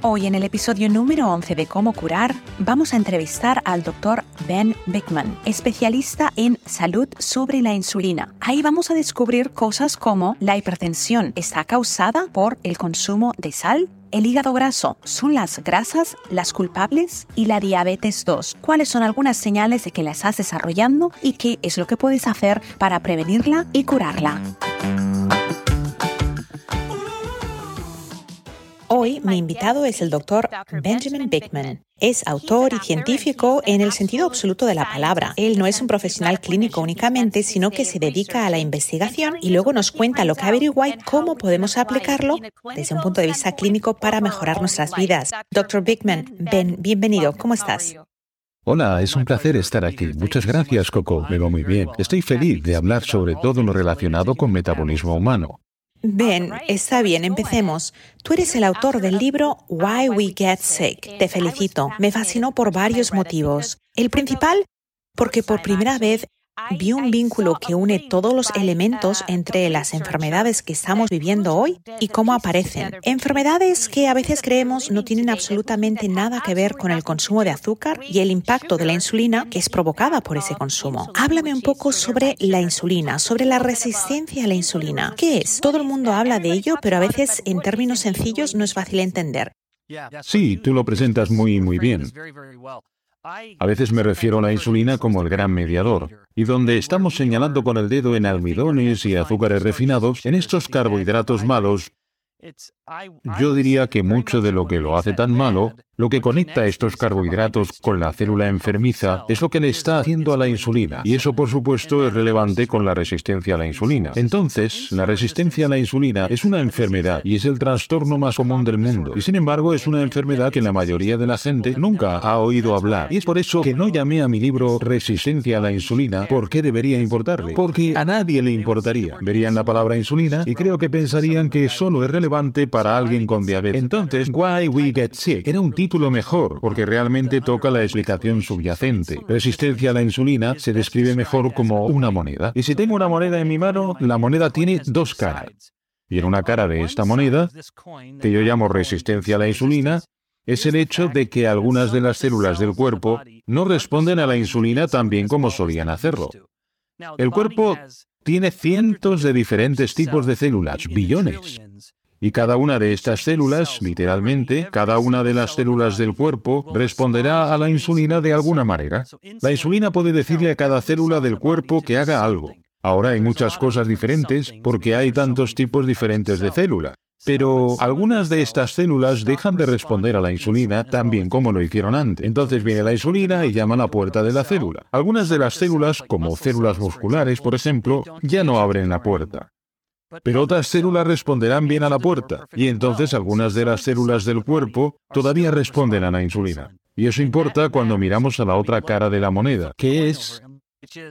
Hoy en el episodio número 11 de Cómo curar vamos a entrevistar al doctor Ben Bickman, especialista en salud sobre la insulina. Ahí vamos a descubrir cosas como la hipertensión está causada por el consumo de sal, el hígado graso son las grasas las culpables y la diabetes 2. ¿Cuáles son algunas señales de que la estás desarrollando y qué es lo que puedes hacer para prevenirla y curarla? Hoy mi invitado es el doctor Benjamin Bickman. Es autor y científico en el sentido absoluto de la palabra. Él no es un profesional clínico únicamente, sino que se dedica a la investigación y luego nos cuenta lo que averigua y cómo podemos aplicarlo desde un punto de vista clínico para mejorar nuestras vidas. Doctor Bickman, Ben, bienvenido. ¿Cómo estás? Hola, es un placer estar aquí. Muchas gracias, Coco. Me va muy bien. Estoy feliz de hablar sobre todo lo relacionado con metabolismo humano. Ben, está bien, empecemos. Tú eres el autor del libro Why We Get Sick. Te felicito. Me fascinó por varios motivos. El principal, porque por primera vez vi un vínculo que une todos los elementos entre las enfermedades que estamos viviendo hoy y cómo aparecen. Enfermedades que a veces creemos no tienen absolutamente nada que ver con el consumo de azúcar y el impacto de la insulina que es provocada por ese consumo. Háblame un poco sobre la insulina, sobre la resistencia a la insulina. ¿Qué es? Todo el mundo habla de ello, pero a veces en términos sencillos no es fácil entender. Sí, tú lo presentas muy, muy bien. A veces me refiero a la insulina como el gran mediador, y donde estamos señalando con el dedo en almidones y azúcares refinados, en estos carbohidratos malos, yo diría que mucho de lo que lo hace tan malo, lo que conecta estos carbohidratos con la célula enfermiza, es lo que le está haciendo a la insulina. Y eso, por supuesto, es relevante con la resistencia a la insulina. Entonces, la resistencia a la insulina es una enfermedad y es el trastorno más común del mundo. Y sin embargo, es una enfermedad que la mayoría de la gente nunca ha oído hablar. Y es por eso que no llamé a mi libro Resistencia a la insulina. ¿Por qué debería importarle? Porque a nadie le importaría. Verían la palabra insulina y creo que pensarían que solo es relevante para alguien con diabetes. Entonces, Why We Get Sick era un título mejor, porque realmente toca la explicación subyacente. Resistencia a la insulina se describe mejor como una moneda. Y si tengo una moneda en mi mano, la moneda tiene dos caras. Y en una cara de esta moneda, que yo llamo resistencia a la insulina, es el hecho de que algunas de las células del cuerpo no responden a la insulina tan bien como solían hacerlo. El cuerpo tiene cientos de diferentes tipos de células, billones. Y cada una de estas células, literalmente, cada una de las células del cuerpo, responderá a la insulina de alguna manera. La insulina puede decirle a cada célula del cuerpo que haga algo. Ahora hay muchas cosas diferentes porque hay tantos tipos diferentes de célula. Pero algunas de estas células dejan de responder a la insulina tan bien como lo hicieron antes. Entonces viene la insulina y llama a la puerta de la célula. Algunas de las células, como células musculares, por ejemplo, ya no abren la puerta. Pero otras células responderán bien a la puerta, y entonces algunas de las células del cuerpo todavía responden a la insulina. Y eso importa cuando miramos a la otra cara de la moneda, que es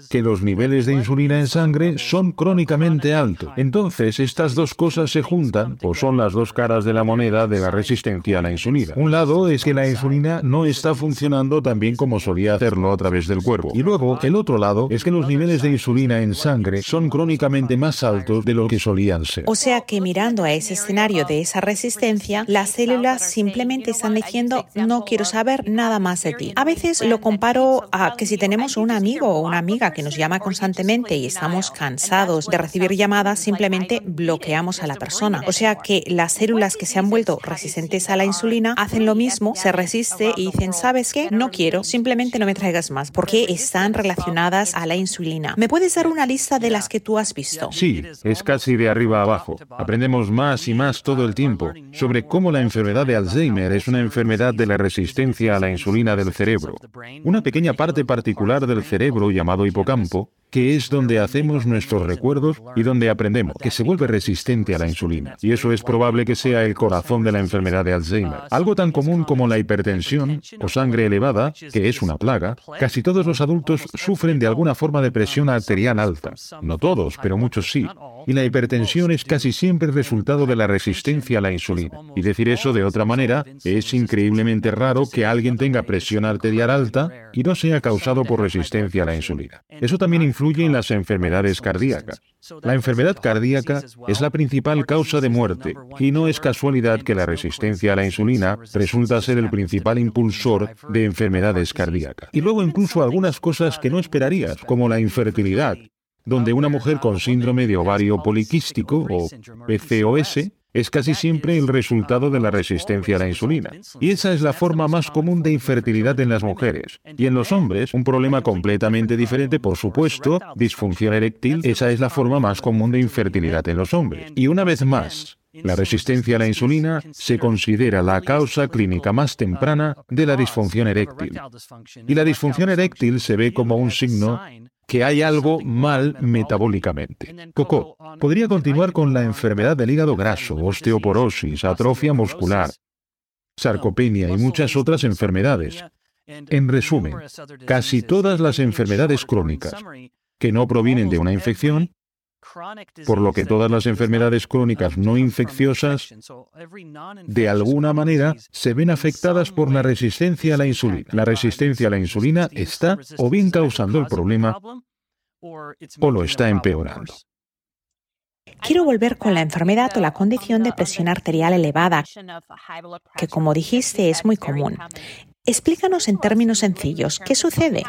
que los niveles de insulina en sangre son crónicamente altos. Entonces, estas dos cosas se juntan o son las dos caras de la moneda de la resistencia a la insulina. Un lado es que la insulina no está funcionando tan bien como solía hacerlo a través del cuerpo. Y luego, el otro lado es que los niveles de insulina en sangre son crónicamente más altos de lo que solían ser. O sea que mirando a ese escenario de esa resistencia, las células simplemente están diciendo no quiero saber nada más de ti. A veces lo comparo a que si tenemos un amigo o una amiga que nos llama constantemente y estamos cansados de recibir llamadas, simplemente bloqueamos a la persona. O sea que las células que se han vuelto resistentes a la insulina hacen lo mismo, se resiste y dicen, ¿sabes qué? No quiero, simplemente no me traigas más, porque están relacionadas a la insulina. ¿Me puedes dar una lista de las que tú has visto? Sí, es casi de arriba a abajo. Aprendemos más y más todo el tiempo sobre cómo la enfermedad de Alzheimer es una enfermedad de la resistencia a la insulina del cerebro. Una pequeña parte particular del cerebro llamado hipocampo que es donde hacemos nuestros recuerdos y donde aprendemos, que se vuelve resistente a la insulina. Y eso es probable que sea el corazón de la enfermedad de Alzheimer. Algo tan común como la hipertensión o sangre elevada, que es una plaga, casi todos los adultos sufren de alguna forma de presión arterial alta. No todos, pero muchos sí. Y la hipertensión es casi siempre resultado de la resistencia a la insulina. Y decir eso de otra manera, es increíblemente raro que alguien tenga presión arterial alta y no sea causado por resistencia a la insulina. Eso también influye en las enfermedades cardíacas. La enfermedad cardíaca es la principal causa de muerte y no es casualidad que la resistencia a la insulina resulta ser el principal impulsor de enfermedades cardíacas. Y luego incluso algunas cosas que no esperarías, como la infertilidad, donde una mujer con síndrome de ovario poliquístico o PCOS es casi siempre el resultado de la resistencia a la insulina. Y esa es la forma más común de infertilidad en las mujeres. Y en los hombres, un problema completamente diferente, por supuesto, disfunción eréctil, esa es la forma más común de infertilidad en los hombres. Y una vez más, la resistencia a la insulina se considera la causa clínica más temprana de la disfunción eréctil. Y la disfunción eréctil se ve como un signo que hay algo mal metabólicamente. Coco, podría continuar con la enfermedad del hígado graso, osteoporosis, atrofia muscular, sarcopenia y muchas otras enfermedades. En resumen, casi todas las enfermedades crónicas que no provienen de una infección por lo que todas las enfermedades crónicas no infecciosas de alguna manera se ven afectadas por la resistencia a la insulina. La resistencia a la insulina está o bien causando el problema o lo está empeorando. Quiero volver con la enfermedad o la condición de presión arterial elevada, que como dijiste es muy común. Explícanos en términos sencillos, ¿qué sucede?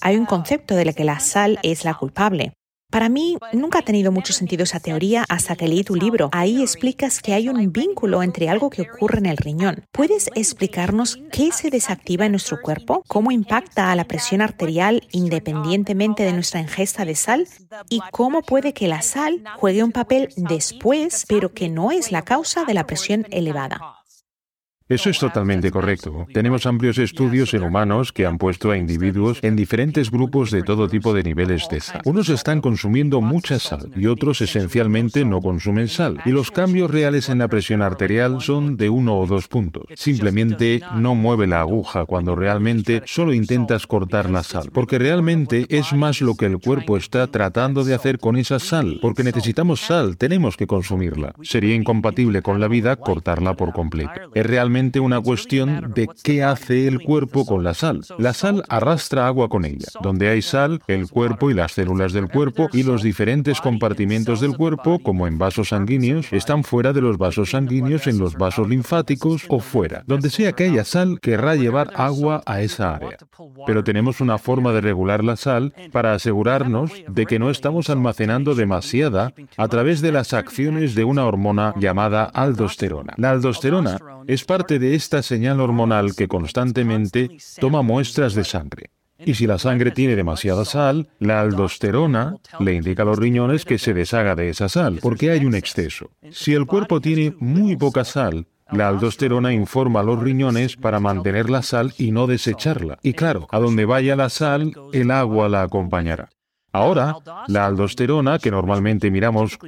Hay un concepto de que la sal es la culpable. Para mí nunca ha tenido mucho sentido esa teoría hasta que leí tu libro. Ahí explicas que hay un vínculo entre algo que ocurre en el riñón. ¿Puedes explicarnos qué se desactiva en nuestro cuerpo? ¿Cómo impacta a la presión arterial independientemente de nuestra ingesta de sal? ¿Y cómo puede que la sal juegue un papel después, pero que no es la causa de la presión elevada? Eso es totalmente correcto. Tenemos amplios estudios en humanos que han puesto a individuos en diferentes grupos de todo tipo de niveles de sal. Unos están consumiendo mucha sal y otros esencialmente no consumen sal. Y los cambios reales en la presión arterial son de uno o dos puntos. Simplemente no mueve la aguja cuando realmente solo intentas cortar la sal. Porque realmente es más lo que el cuerpo está tratando de hacer con esa sal. Porque necesitamos sal, tenemos que consumirla. Sería incompatible con la vida cortarla por completo. Es realmente una cuestión de qué hace el cuerpo con la sal. La sal arrastra agua con ella. Donde hay sal, el cuerpo y las células del cuerpo y los diferentes compartimentos del cuerpo, como en vasos sanguíneos, están fuera de los vasos sanguíneos en los vasos linfáticos o fuera. Donde sea que haya sal, querrá llevar agua a esa área. Pero tenemos una forma de regular la sal para asegurarnos de que no estamos almacenando demasiada a través de las acciones de una hormona llamada aldosterona. La aldosterona es parte de esta señal hormonal que constantemente toma muestras de sangre. Y si la sangre tiene demasiada sal, la aldosterona le indica a los riñones que se deshaga de esa sal, porque hay un exceso. Si el cuerpo tiene muy poca sal, la aldosterona informa a los riñones para mantener la sal y no desecharla. Y claro, a donde vaya la sal, el agua la acompañará. Ahora, la aldosterona, que normalmente miramos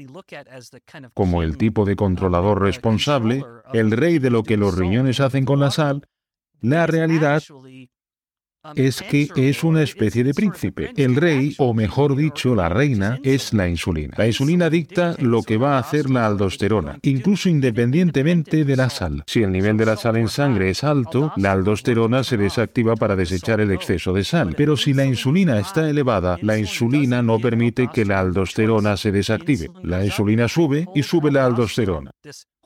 como el tipo de controlador responsable, el rey de lo que los riñones hacen con la sal, la realidad es que es una especie de príncipe. El rey, o mejor dicho, la reina, es la insulina. La insulina dicta lo que va a hacer la aldosterona, incluso independientemente de la sal. Si el nivel de la sal en sangre es alto, la aldosterona se desactiva para desechar el exceso de sal. Pero si la insulina está elevada, la insulina no permite que la aldosterona se desactive. La insulina sube y sube la aldosterona.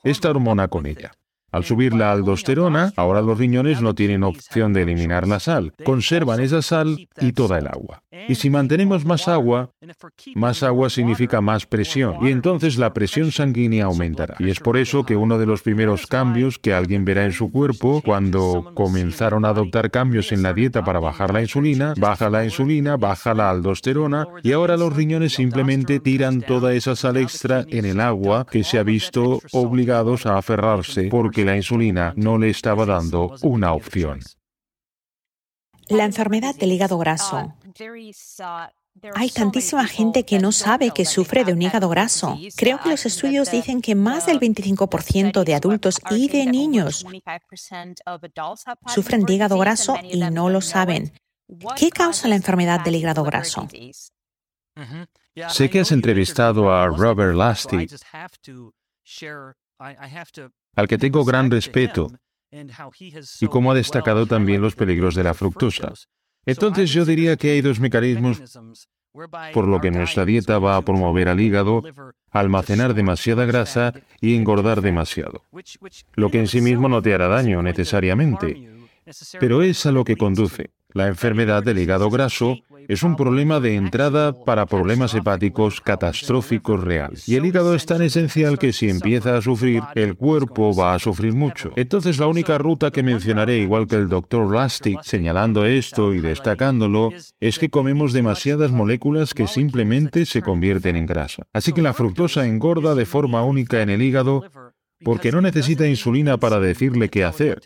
Esta hormona con ella. Al subir la aldosterona, ahora los riñones no tienen opción de eliminar la sal, conservan esa sal y toda el agua. Y si mantenemos más agua, más agua significa más presión, y entonces la presión sanguínea aumentará. Y es por eso que uno de los primeros cambios que alguien verá en su cuerpo, cuando comenzaron a adoptar cambios en la dieta para bajar la insulina, baja la insulina, baja la aldosterona, y ahora los riñones simplemente tiran toda esa sal extra en el agua que se ha visto obligados a aferrarse porque la insulina no le estaba dando una opción. La enfermedad del hígado graso. Hay tantísima gente que no sabe que sufre de un hígado graso. Creo que los estudios dicen que más del 25% de adultos y de niños sufren de hígado graso y no lo saben. ¿Qué causa la enfermedad del hígado graso? Sé que has entrevistado a Robert Lasty al que tengo gran respeto y cómo ha destacado también los peligros de la fructosa. Entonces yo diría que hay dos mecanismos por lo que nuestra dieta va a promover al hígado almacenar demasiada grasa y engordar demasiado, lo que en sí mismo no te hará daño necesariamente, pero es a lo que conduce. La enfermedad del hígado graso es un problema de entrada para problemas hepáticos catastróficos reales. Y el hígado es tan esencial que si empieza a sufrir, el cuerpo va a sufrir mucho. Entonces la única ruta que mencionaré, igual que el doctor Lastic, señalando esto y destacándolo, es que comemos demasiadas moléculas que simplemente se convierten en grasa. Así que la fructosa engorda de forma única en el hígado porque no necesita insulina para decirle qué hacer.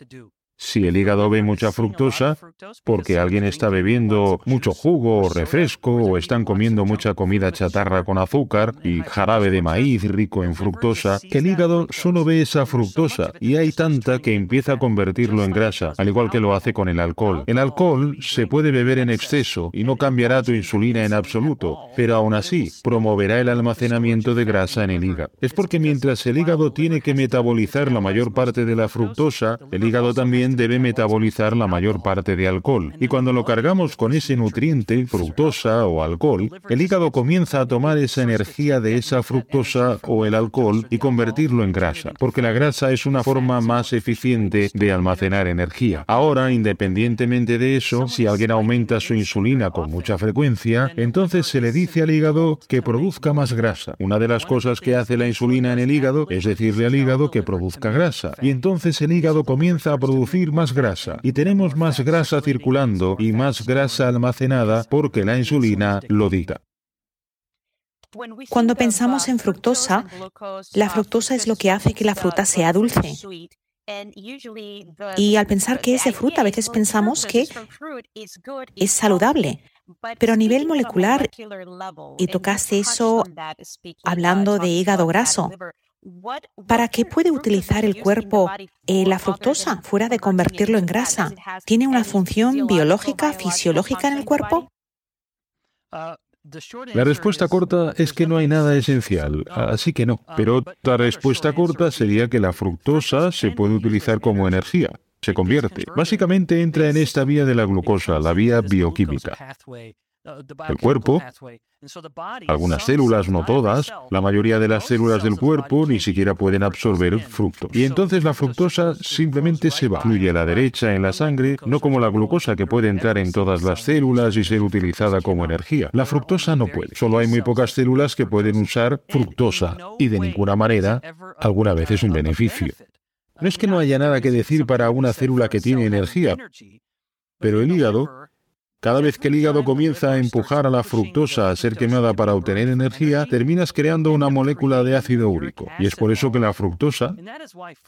Si el hígado ve mucha fructosa, porque alguien está bebiendo mucho jugo o refresco o están comiendo mucha comida chatarra con azúcar y jarabe de maíz rico en fructosa, el hígado solo ve esa fructosa y hay tanta que empieza a convertirlo en grasa, al igual que lo hace con el alcohol. El alcohol se puede beber en exceso y no cambiará tu insulina en absoluto, pero aún así promoverá el almacenamiento de grasa en el hígado. Es porque mientras el hígado tiene que metabolizar la mayor parte de la fructosa, el hígado también debe metabolizar la mayor parte de alcohol. Y cuando lo cargamos con ese nutriente, fructosa o alcohol, el hígado comienza a tomar esa energía de esa fructosa o el alcohol y convertirlo en grasa, porque la grasa es una forma más eficiente de almacenar energía. Ahora, independientemente de eso, si alguien aumenta su insulina con mucha frecuencia, entonces se le dice al hígado que produzca más grasa. Una de las cosas que hace la insulina en el hígado es decirle al hígado que produzca grasa. Y entonces el hígado comienza a producir más grasa y tenemos más grasa circulando y más grasa almacenada porque la insulina lo dicta. Cuando pensamos en fructosa, la fructosa es lo que hace que la fruta sea dulce. Y al pensar que es de fruta, a veces pensamos que es saludable. Pero a nivel molecular, y tocaste eso hablando de hígado graso, ¿Para qué puede utilizar el cuerpo eh, la fructosa fuera de convertirlo en grasa? ¿Tiene una función biológica, fisiológica en el cuerpo? La respuesta corta es que no hay nada esencial, así que no. Pero otra respuesta corta sería que la fructosa se puede utilizar como energía. Se convierte. Básicamente entra en esta vía de la glucosa, la vía bioquímica. El cuerpo, algunas células, no todas, la mayoría de las células del cuerpo ni siquiera pueden absorber fructosa. Y entonces la fructosa simplemente se va, fluye a la derecha en la sangre, no como la glucosa que puede entrar en todas las células y ser utilizada como energía. La fructosa no puede. Solo hay muy pocas células que pueden usar fructosa y de ninguna manera alguna vez es un beneficio. No es que no haya nada que decir para una célula que tiene energía, pero el hígado cada vez que el hígado comienza a empujar a la fructosa a ser quemada para obtener energía, terminas creando una molécula de ácido úrico. Y es por eso que la fructosa,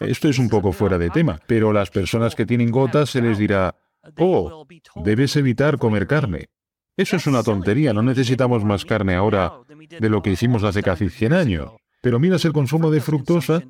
esto es un poco fuera de tema, pero las personas que tienen gotas se les dirá, oh, debes evitar comer carne. Eso es una tontería, no necesitamos más carne ahora de lo que hicimos hace casi 100 años. Pero miras el consumo de fructosa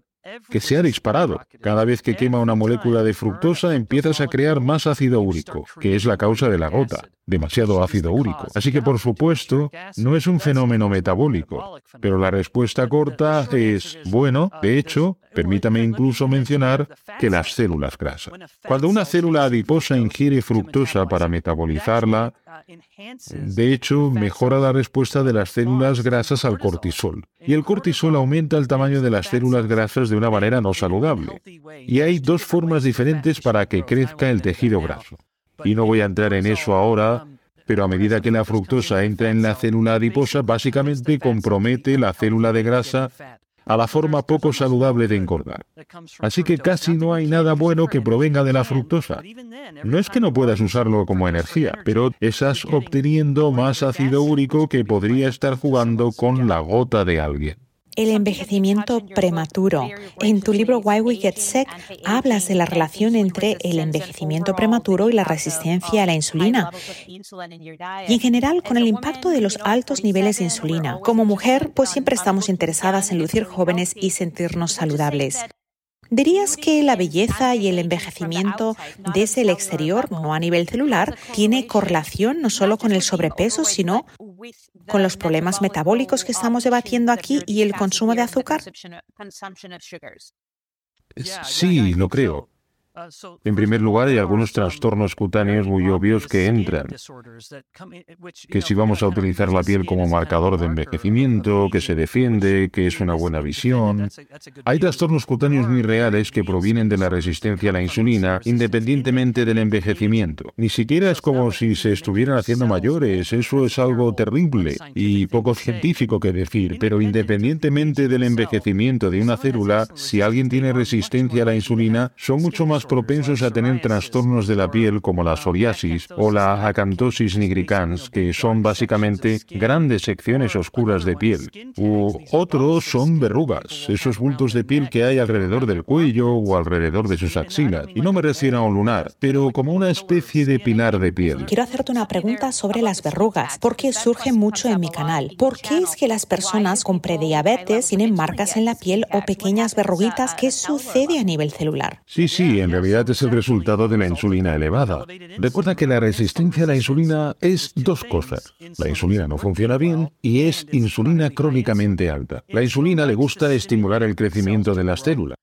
que se ha disparado. Cada vez que quema una molécula de fructosa empiezas a crear más ácido úrico, que es la causa de la gota, demasiado ácido úrico. Así que por supuesto, no es un fenómeno metabólico, pero la respuesta corta es, bueno, de hecho, Permítame incluso mencionar que las células grasas. Cuando una célula adiposa ingiere fructosa para metabolizarla, de hecho, mejora la respuesta de las células grasas al cortisol. Y el cortisol aumenta el tamaño de las células grasas de una manera no saludable. Y hay dos formas diferentes para que crezca el tejido graso. Y no voy a entrar en eso ahora, pero a medida que la fructosa entra en la célula adiposa, básicamente compromete la célula de grasa a la forma poco saludable de engordar. Así que casi no hay nada bueno que provenga de la fructosa. No es que no puedas usarlo como energía, pero estás obteniendo más ácido úrico que podría estar jugando con la gota de alguien el envejecimiento prematuro. En tu libro Why We Get Sick hablas de la relación entre el envejecimiento prematuro y la resistencia a la insulina y en general con el impacto de los altos niveles de insulina. Como mujer, pues siempre estamos interesadas en lucir jóvenes y sentirnos saludables. ¿Dirías que la belleza y el envejecimiento desde el exterior, no a nivel celular, tiene correlación no solo con el sobrepeso, sino con los problemas metabólicos que estamos debatiendo aquí y el consumo de azúcar? Sí, lo creo. En primer lugar, hay algunos trastornos cutáneos muy obvios que entran, que si vamos a utilizar la piel como marcador de envejecimiento, que se defiende, que es una buena visión. Hay trastornos cutáneos muy reales que provienen de la resistencia a la insulina, independientemente del envejecimiento. Ni siquiera es como si se estuvieran haciendo mayores, eso es algo terrible y poco científico que decir, pero independientemente del envejecimiento de una célula, si alguien tiene resistencia a la insulina, son mucho más propensos a tener trastornos de la piel como la psoriasis o la acantosis nigricans, que son básicamente grandes secciones oscuras de piel. U otros son verrugas, esos bultos de piel que hay alrededor del cuello o alrededor de sus axilas. Y no me refiero a un lunar, pero como una especie de pilar de piel. Quiero hacerte una pregunta sobre las verrugas, porque surge mucho en mi canal. ¿Por qué es que las personas con prediabetes tienen marcas en la piel o pequeñas verruguitas? ¿Qué sucede a nivel celular? Sí, sí, en realidad es el resultado de la insulina elevada. Recuerda que la resistencia a la insulina es dos cosas. La insulina no funciona bien y es insulina crónicamente alta. La insulina le gusta estimular el crecimiento de las células.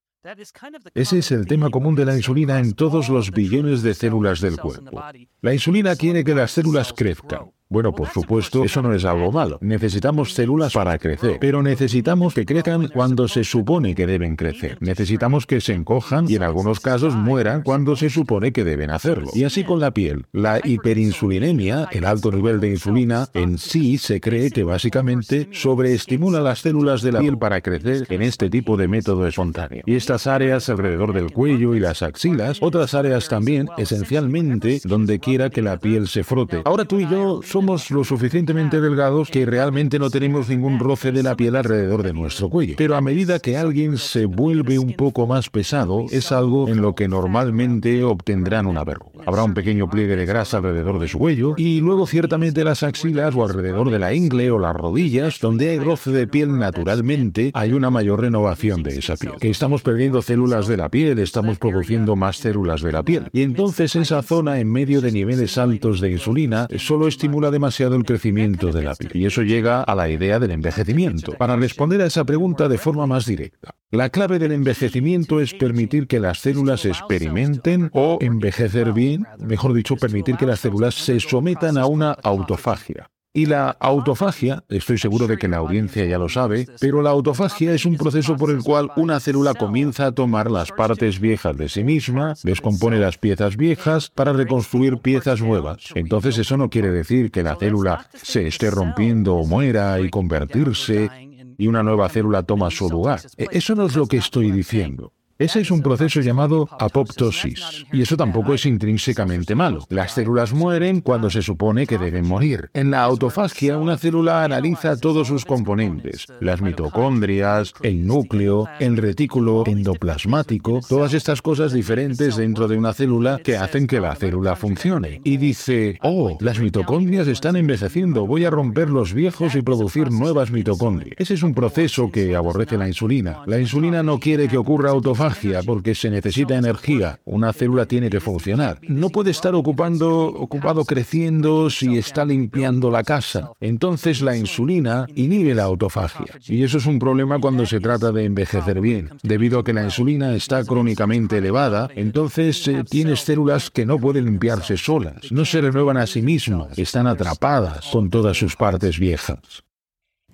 Ese es el tema común de la insulina en todos los billones de células del cuerpo. La insulina quiere que las células crezcan. Bueno, por supuesto, eso no es algo malo. Necesitamos células para crecer, pero necesitamos que crezcan cuando se supone que deben crecer. Necesitamos que se encojan y en algunos casos mueran cuando se supone que deben hacerlo. Y así con la piel. La hiperinsulinemia, el alto nivel de insulina, en sí se cree que básicamente sobreestimula las células de la piel para crecer en este tipo de método espontáneo. Y estas áreas alrededor del cuello y las axilas, otras áreas también, esencialmente donde quiera que la piel se frote. Ahora tú y yo somos lo suficientemente delgados que realmente no tenemos ningún roce de la piel alrededor de nuestro cuello. Pero a medida que alguien se vuelve un poco más pesado, es algo en lo que normalmente obtendrán una verruga. Habrá un pequeño pliegue de grasa alrededor de su cuello y luego ciertamente las axilas o alrededor de la ingle o las rodillas, donde hay roce de piel naturalmente, hay una mayor renovación de esa piel. Que estamos perdiendo células de la piel, estamos produciendo más células de la piel. Y entonces esa zona en medio de niveles altos de insulina solo estimula demasiado el crecimiento de la piel. Y eso llega a la idea del envejecimiento. Para responder a esa pregunta de forma más directa, la clave del envejecimiento es permitir que las células experimenten o envejecer bien, mejor dicho, permitir que las células se sometan a una autofagia. Y la autofagia, estoy seguro de que la audiencia ya lo sabe, pero la autofagia es un proceso por el cual una célula comienza a tomar las partes viejas de sí misma, descompone las piezas viejas para reconstruir piezas nuevas. Entonces eso no quiere decir que la célula se esté rompiendo o muera y convertirse y una nueva célula toma su lugar. E, eso no es lo que estoy diciendo. Ese es un proceso llamado apoptosis, y eso tampoco es intrínsecamente malo. Las células mueren cuando se supone que deben morir. En la autofagia, una célula analiza todos sus componentes, las mitocondrias, el núcleo, el retículo endoplasmático, todas estas cosas diferentes dentro de una célula que hacen que la célula funcione. Y dice, oh, las mitocondrias están envejeciendo, voy a romper los viejos y producir nuevas mitocondrias. Ese es un proceso que aborrece la insulina. La insulina no quiere que ocurra autofagia porque se necesita energía. Una célula tiene que funcionar. No puede estar ocupando, ocupado creciendo si está limpiando la casa. Entonces la insulina inhibe la autofagia. Y eso es un problema cuando se trata de envejecer bien. Debido a que la insulina está crónicamente elevada, entonces eh, tienes células que no pueden limpiarse solas, no se renuevan a sí mismas, están atrapadas con todas sus partes viejas.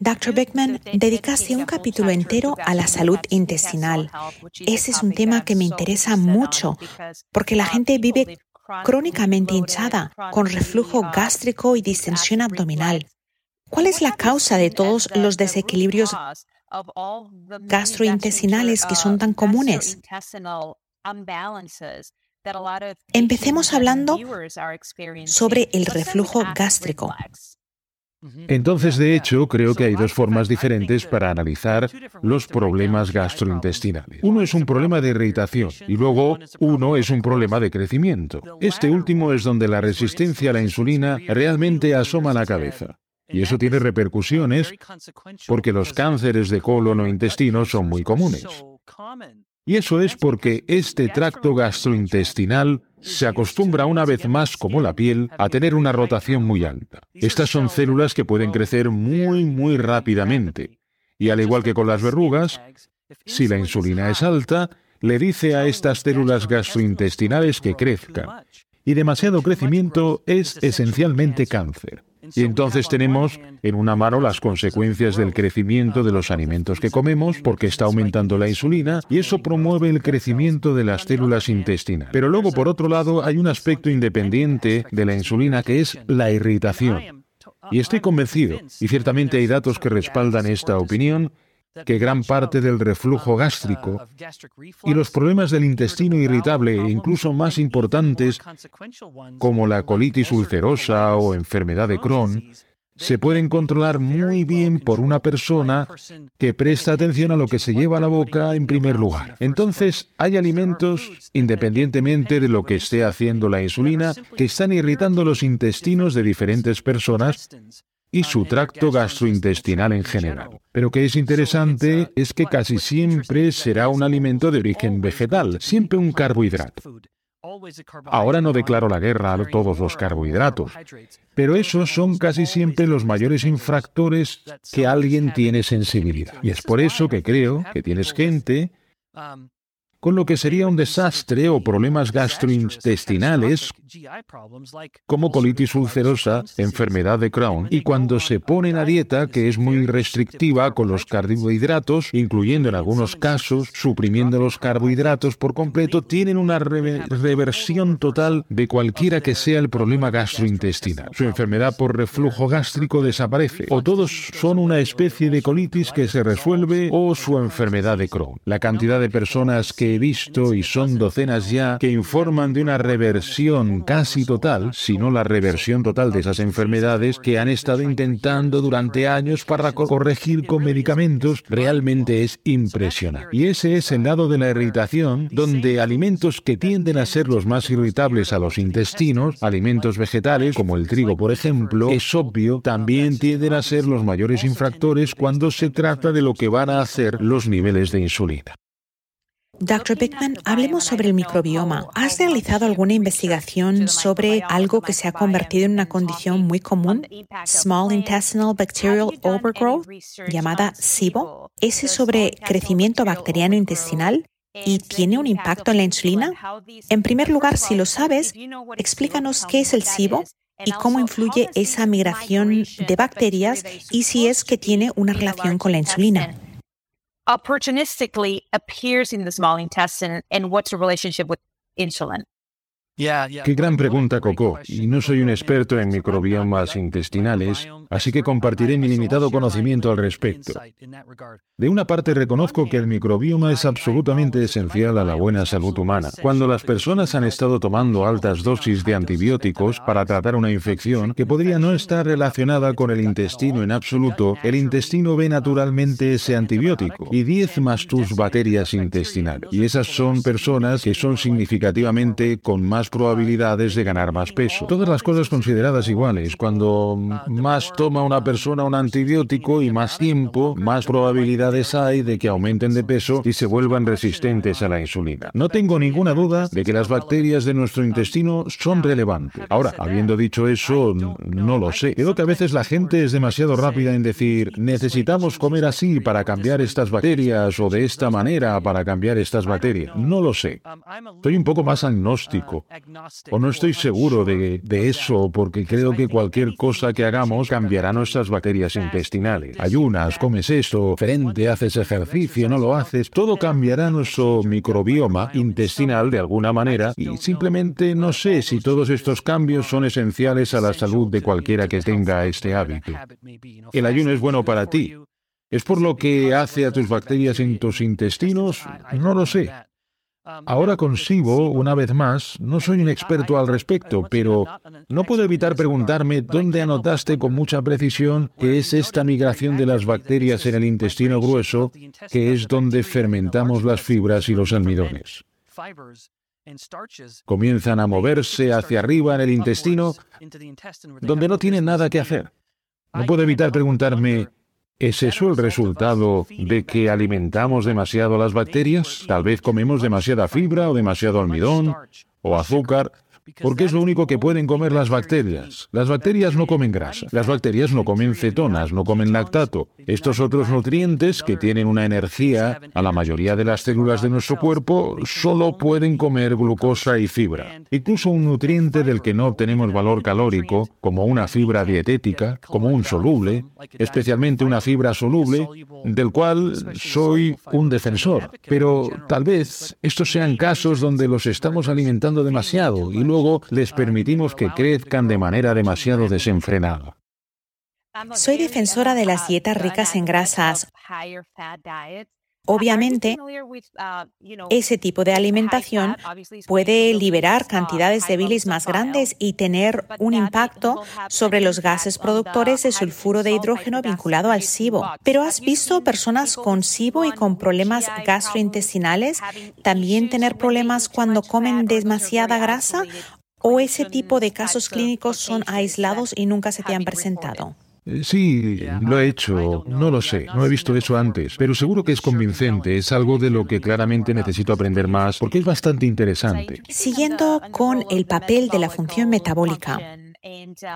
Dr. Beckman, dedicaste un capítulo entero a la salud intestinal. Ese es un tema que me interesa mucho porque la gente vive crónicamente hinchada, con reflujo gástrico y distensión abdominal. ¿Cuál es la causa de todos los desequilibrios gastrointestinales que son tan comunes? Empecemos hablando sobre el reflujo gástrico. Entonces, de hecho, creo que hay dos formas diferentes para analizar los problemas gastrointestinales. Uno es un problema de irritación y luego uno es un problema de crecimiento. Este último es donde la resistencia a la insulina realmente asoma la cabeza. Y eso tiene repercusiones porque los cánceres de colon o intestino son muy comunes. Y eso es porque este tracto gastrointestinal se acostumbra una vez más, como la piel, a tener una rotación muy alta. Estas son células que pueden crecer muy, muy rápidamente. Y al igual que con las verrugas, si la insulina es alta, le dice a estas células gastrointestinales que crezcan. Y demasiado crecimiento es esencialmente cáncer. Y entonces tenemos en una mano las consecuencias del crecimiento de los alimentos que comemos porque está aumentando la insulina y eso promueve el crecimiento de las células intestinales. Pero luego, por otro lado, hay un aspecto independiente de la insulina que es la irritación. Y estoy convencido, y ciertamente hay datos que respaldan esta opinión, que gran parte del reflujo gástrico y los problemas del intestino irritable, e incluso más importantes como la colitis ulcerosa o enfermedad de Crohn, se pueden controlar muy bien por una persona que presta atención a lo que se lleva a la boca en primer lugar. Entonces, hay alimentos, independientemente de lo que esté haciendo la insulina, que están irritando los intestinos de diferentes personas y su tracto gastrointestinal en general. Pero que es interesante es que casi siempre será un alimento de origen vegetal, siempre un carbohidrato. Ahora no declaro la guerra a todos los carbohidratos, pero esos son casi siempre los mayores infractores que alguien tiene sensibilidad. Y es por eso que creo que tienes gente con lo que sería un desastre o problemas gastrointestinales como colitis ulcerosa, enfermedad de Crohn, y cuando se ponen a dieta que es muy restrictiva con los carbohidratos, incluyendo en algunos casos suprimiendo los carbohidratos por completo, tienen una reversión total de cualquiera que sea el problema gastrointestinal. Su enfermedad por reflujo gástrico desaparece, o todos son una especie de colitis que se resuelve o su enfermedad de Crohn. La cantidad de personas que he visto, y son docenas ya, que informan de una reversión casi total, si no la reversión total de esas enfermedades que han estado intentando durante años para corregir con medicamentos, realmente es impresionante. Y ese es el lado de la irritación, donde alimentos que tienden a ser los más irritables a los intestinos, alimentos vegetales como el trigo por ejemplo, es obvio, también tienden a ser los mayores infractores cuando se trata de lo que van a hacer los niveles de insulina. Dr. Beckman, hablemos sobre el microbioma. ¿Has realizado alguna investigación sobre algo que se ha convertido en una condición muy común, Small Intestinal Bacterial Overgrowth, llamada SIBO? ¿Ese sobre crecimiento bacteriano intestinal? ¿Y tiene un impacto en la insulina? En primer lugar, si lo sabes, explícanos qué es el SIBO y cómo influye esa migración de bacterias y si es que tiene una relación con la insulina. Opportunistically appears in the small intestine and what's the relationship with insulin. Qué gran pregunta, Coco. Y no soy un experto en microbiomas intestinales, así que compartiré mi limitado conocimiento al respecto. De una parte reconozco que el microbioma es absolutamente esencial a la buena salud humana. Cuando las personas han estado tomando altas dosis de antibióticos para tratar una infección que podría no estar relacionada con el intestino en absoluto, el intestino ve naturalmente ese antibiótico y diezmas tus bacterias intestinales. Y esas son personas que son significativamente con más probabilidades de ganar más peso. Todas las cosas consideradas iguales. Cuando más toma una persona un antibiótico y más tiempo, más probabilidades hay de que aumenten de peso y se vuelvan resistentes a la insulina. No tengo ninguna duda de que las bacterias de nuestro intestino son relevantes. Ahora, habiendo dicho eso, no lo sé. Creo que a veces la gente es demasiado rápida en decir, necesitamos comer así para cambiar estas bacterias o de esta manera para cambiar estas bacterias. No lo sé. Estoy un poco más agnóstico. O no estoy seguro de, de eso porque creo que cualquier cosa que hagamos cambiará nuestras bacterias intestinales. Ayunas, comes esto, frente, haces ejercicio, no lo haces. Todo cambiará nuestro microbioma intestinal de alguna manera y simplemente no sé si todos estos cambios son esenciales a la salud de cualquiera que tenga este hábito. El ayuno es bueno para ti. ¿Es por lo que hace a tus bacterias en tus intestinos? No lo sé. Ahora consigo, una vez más, no soy un experto al respecto, pero no puedo evitar preguntarme dónde anotaste con mucha precisión que es esta migración de las bacterias en el intestino grueso, que es donde fermentamos las fibras y los almidones. Comienzan a moverse hacia arriba en el intestino, donde no tienen nada que hacer. No puedo evitar preguntarme, ¿Es eso el resultado de que alimentamos demasiado las bacterias? Tal vez comemos demasiada fibra o demasiado almidón o azúcar porque es lo único que pueden comer las bacterias. Las bacterias no comen grasa, las bacterias no comen cetonas, no comen lactato. Estos otros nutrientes que tienen una energía a la mayoría de las células de nuestro cuerpo solo pueden comer glucosa y fibra. Incluso un nutriente del que no obtenemos valor calórico, como una fibra dietética, como un soluble, especialmente una fibra soluble, del cual soy un defensor. Pero tal vez estos sean casos donde los estamos alimentando demasiado y luego les permitimos que crezcan de manera demasiado desenfrenada. Soy defensora de las dietas ricas en grasas. Obviamente, ese tipo de alimentación puede liberar cantidades de bilis más grandes y tener un impacto sobre los gases productores de sulfuro de hidrógeno vinculado al SIBO. Pero ¿has visto personas con SIBO y con problemas gastrointestinales también tener problemas cuando comen demasiada grasa? ¿O ese tipo de casos clínicos son aislados y nunca se te han presentado? Eh, sí, lo he hecho. No lo sé. No he visto eso antes. Pero seguro que es convincente. Es algo de lo que claramente necesito aprender más porque es bastante interesante. Siguiendo con el papel de la función metabólica.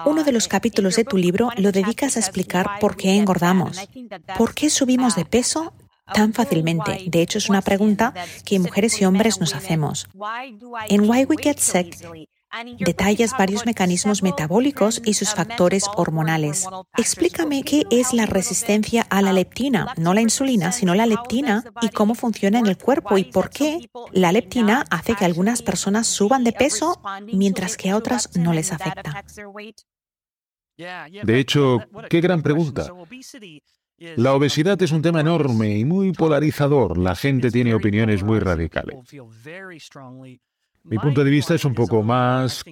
Uno de los capítulos de tu libro lo dedicas a explicar por qué engordamos. ¿Por qué subimos de peso tan fácilmente? De hecho, es una pregunta que mujeres y hombres nos hacemos. En Why We Get Sick Detallas varios mecanismos metabólicos y sus factores hormonales. Explícame qué es la resistencia a la leptina, no la insulina, sino la leptina, y cómo funciona en el cuerpo y por qué la leptina hace que algunas personas suban de peso mientras que a otras no les afecta. De hecho, qué gran pregunta. La obesidad es un tema enorme y muy polarizador. La gente tiene opiniones muy radicales. Mi punto de vista es un poco más,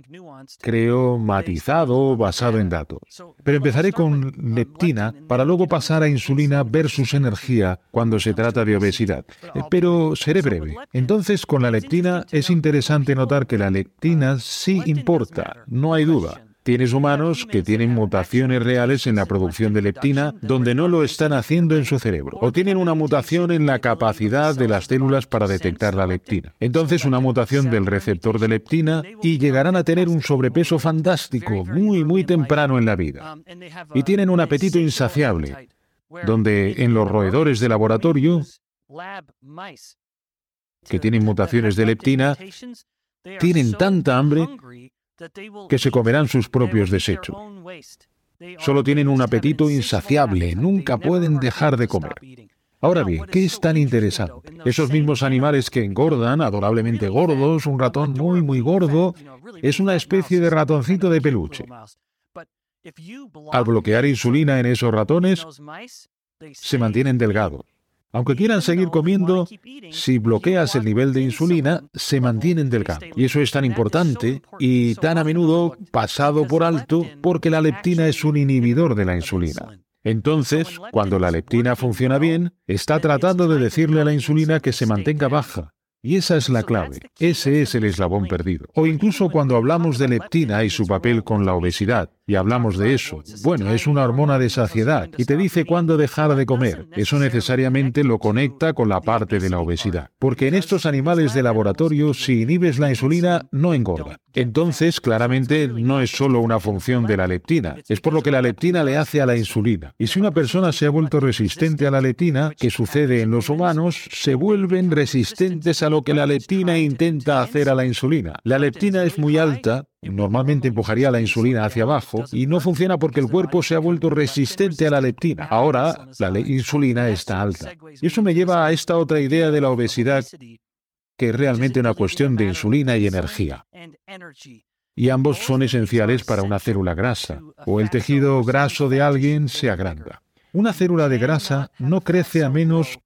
creo, matizado, basado en datos. Pero empezaré con leptina para luego pasar a insulina versus energía cuando se trata de obesidad. Eh, pero seré breve. Entonces, con la leptina es interesante notar que la leptina sí importa, no hay duda. Tienes humanos que tienen mutaciones reales en la producción de leptina donde no lo están haciendo en su cerebro. O tienen una mutación en la capacidad de las células para detectar la leptina. Entonces una mutación del receptor de leptina y llegarán a tener un sobrepeso fantástico muy, muy temprano en la vida. Y tienen un apetito insaciable, donde en los roedores de laboratorio que tienen mutaciones de leptina, tienen tanta hambre que se comerán sus propios desechos. Solo tienen un apetito insaciable, nunca pueden dejar de comer. Ahora bien, ¿qué es tan interesante? Esos mismos animales que engordan, adorablemente gordos, un ratón muy, muy gordo, es una especie de ratoncito de peluche. Al bloquear insulina en esos ratones, se mantienen delgados. Aunque quieran seguir comiendo, si bloqueas el nivel de insulina, se mantienen delgados. Y eso es tan importante y tan a menudo pasado por alto porque la leptina es un inhibidor de la insulina. Entonces, cuando la leptina funciona bien, está tratando de decirle a la insulina que se mantenga baja Y esa es la clave. Ese es el eslabón perdido. O incluso cuando hablamos de leptina y su papel con la obesidad, y hablamos de eso. Bueno, es una hormona de saciedad y te dice cuándo dejar de comer. Eso necesariamente lo conecta con la parte de la obesidad. Porque en estos animales de laboratorio, si inhibes la insulina, no engorda. Entonces, claramente, no es solo una función de la leptina, es por lo que la leptina le hace a la insulina. Y si una persona se ha vuelto resistente a la leptina, que sucede en los humanos, se vuelven resistentes a lo que la leptina intenta hacer a la insulina. La leptina es muy alta, normalmente empujaría la insulina hacia abajo y no funciona porque el cuerpo se ha vuelto resistente a la leptina. Ahora la insulina está alta. Y eso me lleva a esta otra idea de la obesidad que es realmente una cuestión de insulina y energía. Y ambos son esenciales para una célula grasa, o el tejido graso de alguien se agranda. Una célula de grasa no crece a menos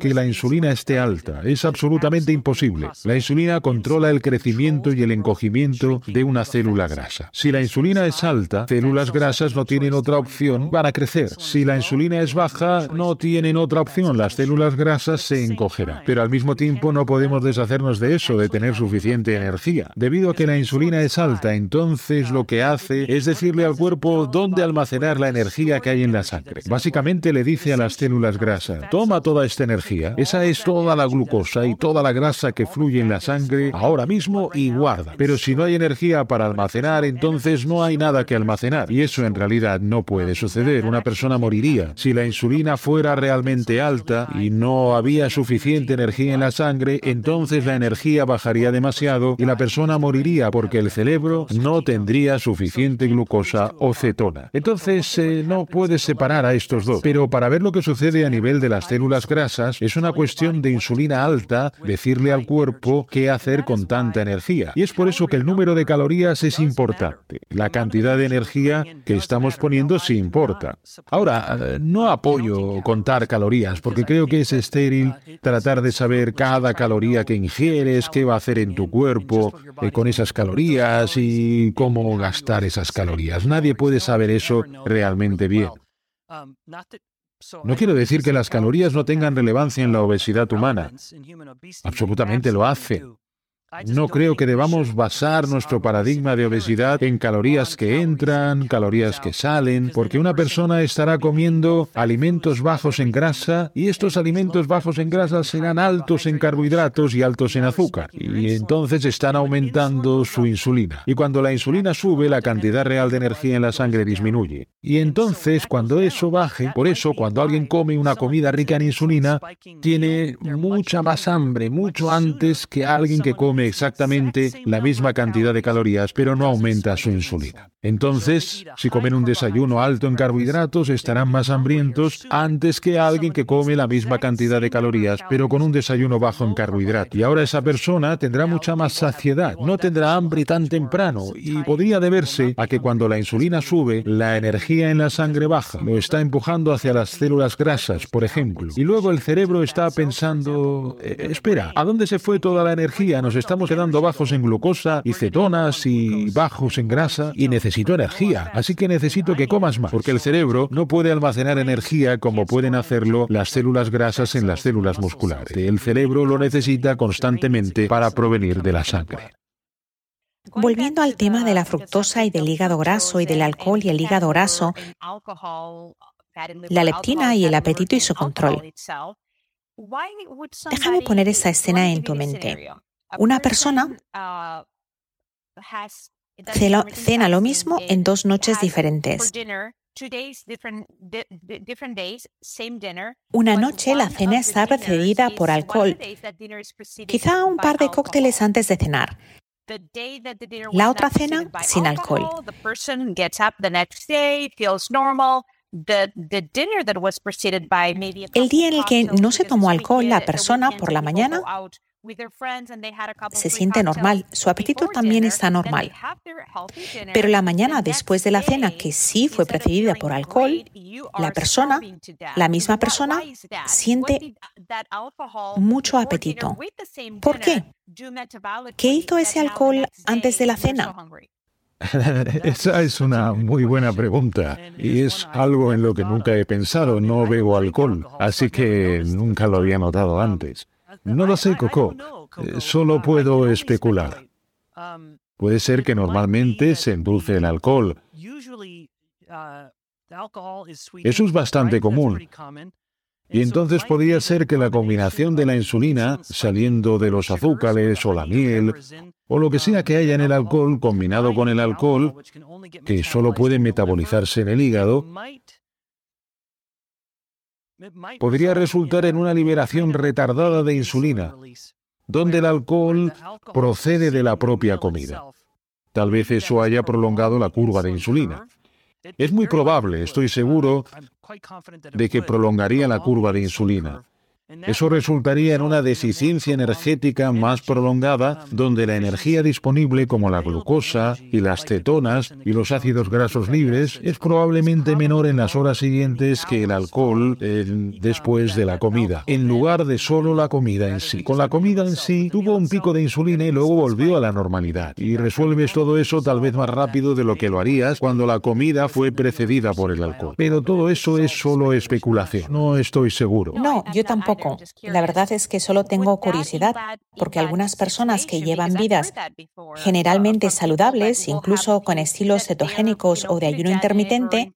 que la insulina esté alta. Es absolutamente imposible. La insulina controla el crecimiento y el encogimiento de una célula grasa. Si la insulina es alta, células grasas no tienen otra opción, van a crecer. Si la insulina es baja, no tienen otra opción, las células grasas se encogerán. Pero al mismo tiempo no podemos deshacernos de eso, de tener suficiente energía. Debido a que la insulina es alta, entonces lo que hace es decirle al cuerpo dónde almacenar la energía que hay en la sangre. Básicamente le dice a las células grasas, toma toda esta energía esa es toda la glucosa y toda la grasa que fluye en la sangre ahora mismo y guarda. Pero si no hay energía para almacenar, entonces no hay nada que almacenar. Y eso en realidad no puede suceder. Una persona moriría. Si la insulina fuera realmente alta y no había suficiente energía en la sangre, entonces la energía bajaría demasiado y la persona moriría porque el cerebro no tendría suficiente glucosa o cetona. Entonces eh, no puedes separar a estos dos. Pero para ver lo que sucede a nivel de las células grasas, es una cuestión de insulina alta, decirle al cuerpo qué hacer con tanta energía. Y es por eso que el número de calorías es importante. La cantidad de energía que estamos poniendo sí importa. Ahora, no apoyo contar calorías porque creo que es estéril tratar de saber cada caloría que ingieres, qué va a hacer en tu cuerpo eh, con esas calorías y cómo gastar esas calorías. Nadie puede saber eso realmente bien. No quiero decir que las calorías no tengan relevancia en la obesidad humana. Absolutamente lo hacen. No creo que debamos basar nuestro paradigma de obesidad en calorías que entran, calorías que salen, porque una persona estará comiendo alimentos bajos en grasa y estos alimentos bajos en grasa serán altos en carbohidratos y altos en azúcar. Y entonces están aumentando su insulina. Y cuando la insulina sube, la cantidad real de energía en la sangre disminuye. Y entonces, cuando eso baje, por eso cuando alguien come una comida rica en insulina, tiene mucha más hambre, mucho antes que alguien que come exactamente la misma cantidad de calorías, pero no aumenta su insulina. Entonces, si comen un desayuno alto en carbohidratos, estarán más hambrientos antes que alguien que come la misma cantidad de calorías, pero con un desayuno bajo en carbohidratos. Y ahora esa persona tendrá mucha más saciedad, no tendrá hambre tan temprano y podría deberse a que cuando la insulina sube, la energía en la sangre baja, lo está empujando hacia las células grasas, por ejemplo. Y luego el cerebro está pensando, eh, espera, ¿a dónde se fue toda la energía? Estamos quedando bajos en glucosa y cetonas y bajos en grasa y necesito energía, así que necesito que comas más, porque el cerebro no puede almacenar energía como pueden hacerlo las células grasas en las células musculares. El cerebro lo necesita constantemente para provenir de la sangre. Volviendo al tema de la fructosa y del hígado graso y del alcohol y el hígado graso, la leptina y el apetito y su control. Déjame poner esa escena en tu mente. Una persona cena lo mismo en dos noches diferentes. Una noche la cena está precedida por alcohol, quizá un par de cócteles antes de cenar. La otra cena sin alcohol. El día en el que no se tomó alcohol, la persona por la mañana se siente normal, su apetito también está normal. Pero la mañana después de la cena, que sí fue precedida por alcohol, la persona, la misma persona, siente mucho apetito. ¿Por qué? ¿Qué hizo ese alcohol antes de la cena? Esa es una muy buena pregunta y es algo en lo que nunca he pensado. No bebo alcohol, así que nunca lo había notado antes. No lo sé, Coco. Eh, solo puedo especular. Puede ser que normalmente se endulce el alcohol. Eso es bastante común. Y entonces podría ser que la combinación de la insulina saliendo de los azúcares o la miel o lo que sea que haya en el alcohol combinado con el alcohol, que solo puede metabolizarse en el hígado, podría resultar en una liberación retardada de insulina, donde el alcohol procede de la propia comida. Tal vez eso haya prolongado la curva de insulina. Es muy probable, estoy seguro, de que prolongaría la curva de insulina. Eso resultaría en una deficiencia energética más prolongada, donde la energía disponible como la glucosa y las cetonas y los ácidos grasos libres es probablemente menor en las horas siguientes que el alcohol después de la comida, en lugar de solo la comida en sí. Con la comida en sí tuvo un pico de insulina y luego volvió a la normalidad. Y resuelves todo eso tal vez más rápido de lo que lo harías cuando la comida fue precedida por el alcohol. Pero todo eso es solo especulación. No estoy seguro. No, yo tampoco. La verdad es que solo tengo curiosidad, porque algunas personas que llevan vidas generalmente saludables, incluso con estilos cetogénicos o de ayuno intermitente,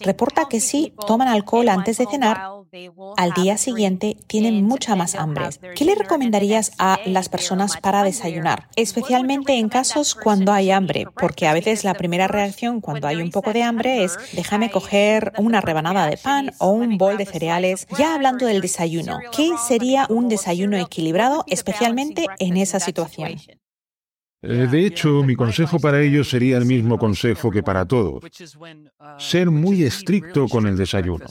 reporta que si toman alcohol antes de cenar, al día siguiente tienen mucha más hambre. ¿Qué le recomendarías a las personas para desayunar? Especialmente en casos cuando hay hambre, porque a veces la primera reacción cuando hay un poco de hambre es déjame coger una rebanada de pan o un bol de cereales. Ya hablando del desayuno, ¿Qué sería un desayuno equilibrado, especialmente en esa situación? Eh, de hecho, mi consejo para ellos sería el mismo consejo que para todos. Ser muy estricto con el desayuno.